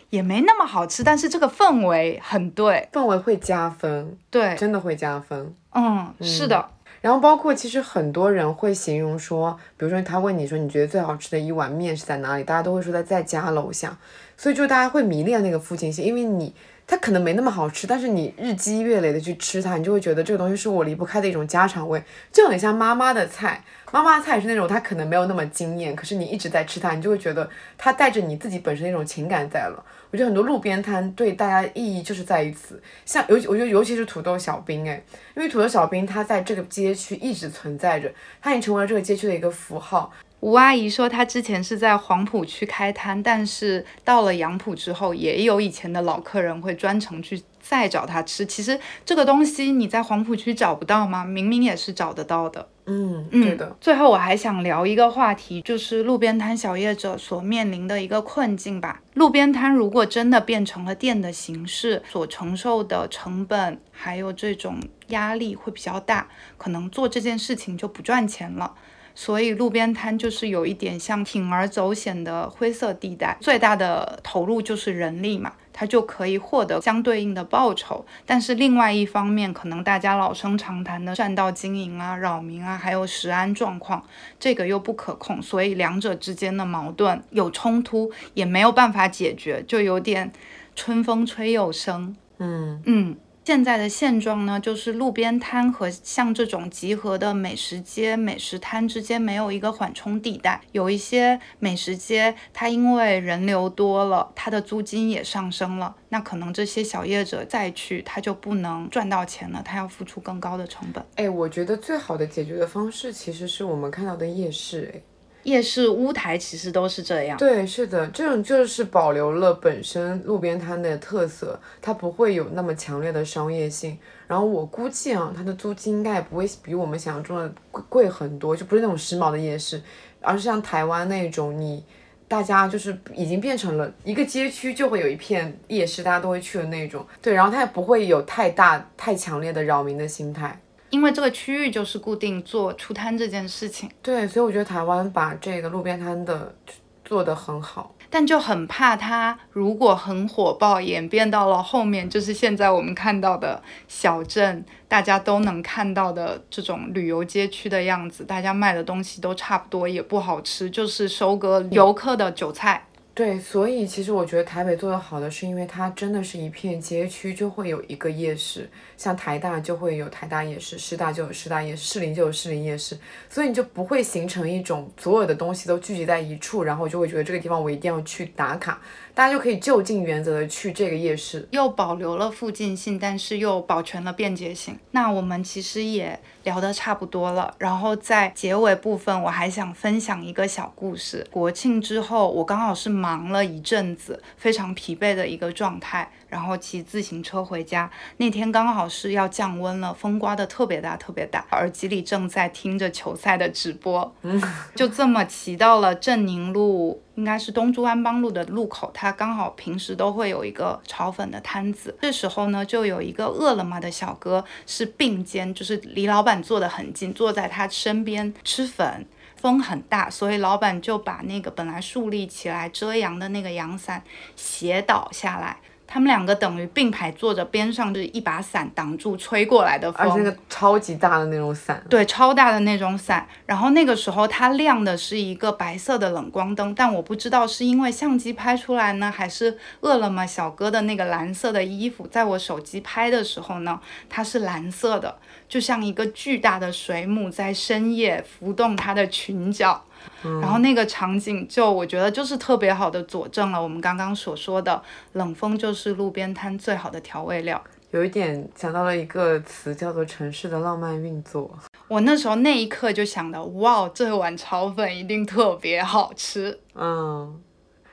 也没那么好吃，但是这个氛围很对，氛围会加分，对，真的会加分。嗯，是的。然后包括其实很多人会形容说，比如说他问你说你觉得最好吃的一碗面是在哪里，大家都会说他在家楼下，所以就大家会迷恋那个附近性，因为你它可能没那么好吃，但是你日积月累的去吃它，你就会觉得这个东西是我离不开的一种家常味，就很像妈妈的菜。妈妈的菜也是那种它可能没有那么惊艳，可是你一直在吃它，你就会觉得它带着你自己本身那种情感在了。我觉得很多路边摊对大家意义就是在于此，像尤其我觉得尤其是土豆小兵哎，因为土豆小兵它在这个街区一直存在着，它已经成为了这个街区的一个符号。吴阿姨说，她之前是在黄浦区开摊，但是到了杨浦之后，也有以前的老客人会专程去再找她吃。其实这个东西你在黄浦区找不到吗？明明也是找得到的。嗯，嗯，对的，最后我还想聊一个话题，就是路边摊小业者所面临的一个困境吧。路边摊如果真的变成了店的形式，所承受的成本还有这种压力会比较大，可能做这件事情就不赚钱了。所以路边摊就是有一点像铤而走险的灰色地带，最大的投入就是人力嘛，它就可以获得相对应的报酬。但是另外一方面，可能大家老生常谈的占道经营啊、扰民啊，还有食安状况，这个又不可控，所以两者之间的矛盾有冲突，也没有办法解决，就有点春风吹又生。嗯嗯，现在的现状呢，就是路边摊和像这种集合的美食街、美食摊之间没有一个缓冲地带。有一些美食街，它因为人流多了，它的租金也上升了，那可能这些小业者再去，他就不能赚到钱了，他要付出更高的成本。哎，我觉得最好的解决的方式其实是我们看到的夜市，哎。夜市、乌台其实都是这样。对，是的，这种就是保留了本身路边摊的特色，它不会有那么强烈的商业性。然后我估计啊，它的租金应该也不会比我们想象中的贵贵很多，就不是那种时髦的夜市，而是像台湾那种你。大家就是已经变成了一个街区就会有一片夜市，大家都会去的那种。对，然后它也不会有太大、太强烈的扰民的心态。因为这个区域就是固定做出摊这件事情，对，所以我觉得台湾把这个路边摊的做得很好。但就很怕它如果很火爆，演变到了后面，就是现在我们看到的小镇，大家都能看到的这种旅游街区的样子，大家卖的东西都差不多，也不好吃，就是收割游客的韭菜。对，所以其实我觉得台北做得好的是因为它真的是一片街区就会有一个夜市，像台大就会有台大夜市，师大就有师大夜市，士林就有士林夜市，所以你就不会形成一种所有的东西都聚集在一处，然后就会觉得这个地方我一定要去打卡，大家就可以就近原则的去这个夜市。又保留了附近性，但是又保全了便捷性。那我们其实也聊得差不多了，然后在结尾部分，我还想分享一个小故事。国庆之后，我刚好是忙了一阵子，非常疲惫的一个状态，然后骑自行车回家。那天刚好是要降温了，风刮得特别大，特别大，耳机里正在听着球赛的直播，[LAUGHS] 就这么骑到了镇宁路。应该是东珠湾邦路的路口，它刚好平时都会有一个炒粉的摊子。这时候呢，就有一个饿了么的小哥是并肩，就是离老板坐得很近，坐在他身边吃粉。风很大，所以老板就把那个本来竖立起来遮阳的那个阳伞斜倒下来，他们两个等于并排坐着，边上就是一把伞挡住吹过来的风，而且那个超级大的那种伞，对，超大的那种伞。然后那个时候它亮的是一个白色的冷光灯，但我不知道是因为相机拍出来呢，还是饿了么小哥的那个蓝色的衣服，在我手机拍的时候呢，它是蓝色的，就像一个巨大的水母在深夜浮动它的裙角。然后那个场景就我觉得就是特别好的佐证了我们刚刚所说的冷风就是路边摊最好的调味料。有一点想到了一个词叫做城市的浪漫运作。我那时候那一刻就想到，哇，这碗炒粉一定特别好吃。嗯，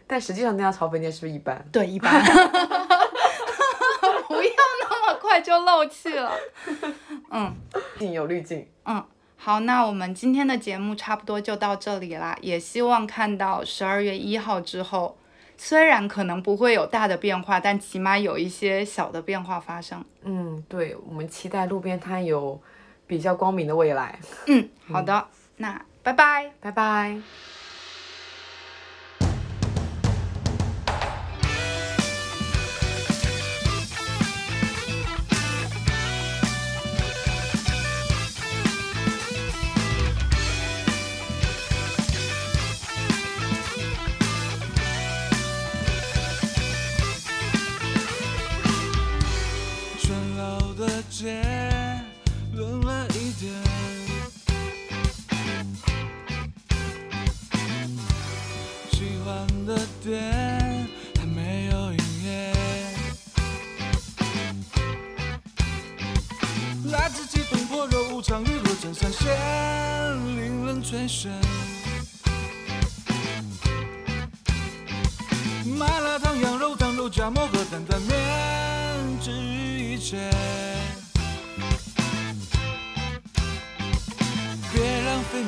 但实际上那家炒粉店是不是一般？对，一般。就漏气了。[LAUGHS] 嗯，镜有滤镜。嗯。好，那我们今天的节目差不多就到这里啦。也希望看到十二月一号之后，虽然可能不会有大的变化，但起码有一些小的变化发生。嗯，对，我们期待路边摊有比较光明的未来。嗯，好的，那拜拜，拜拜。麻辣烫羊肉汤肉夹馍和担担面治愈一切。别浪费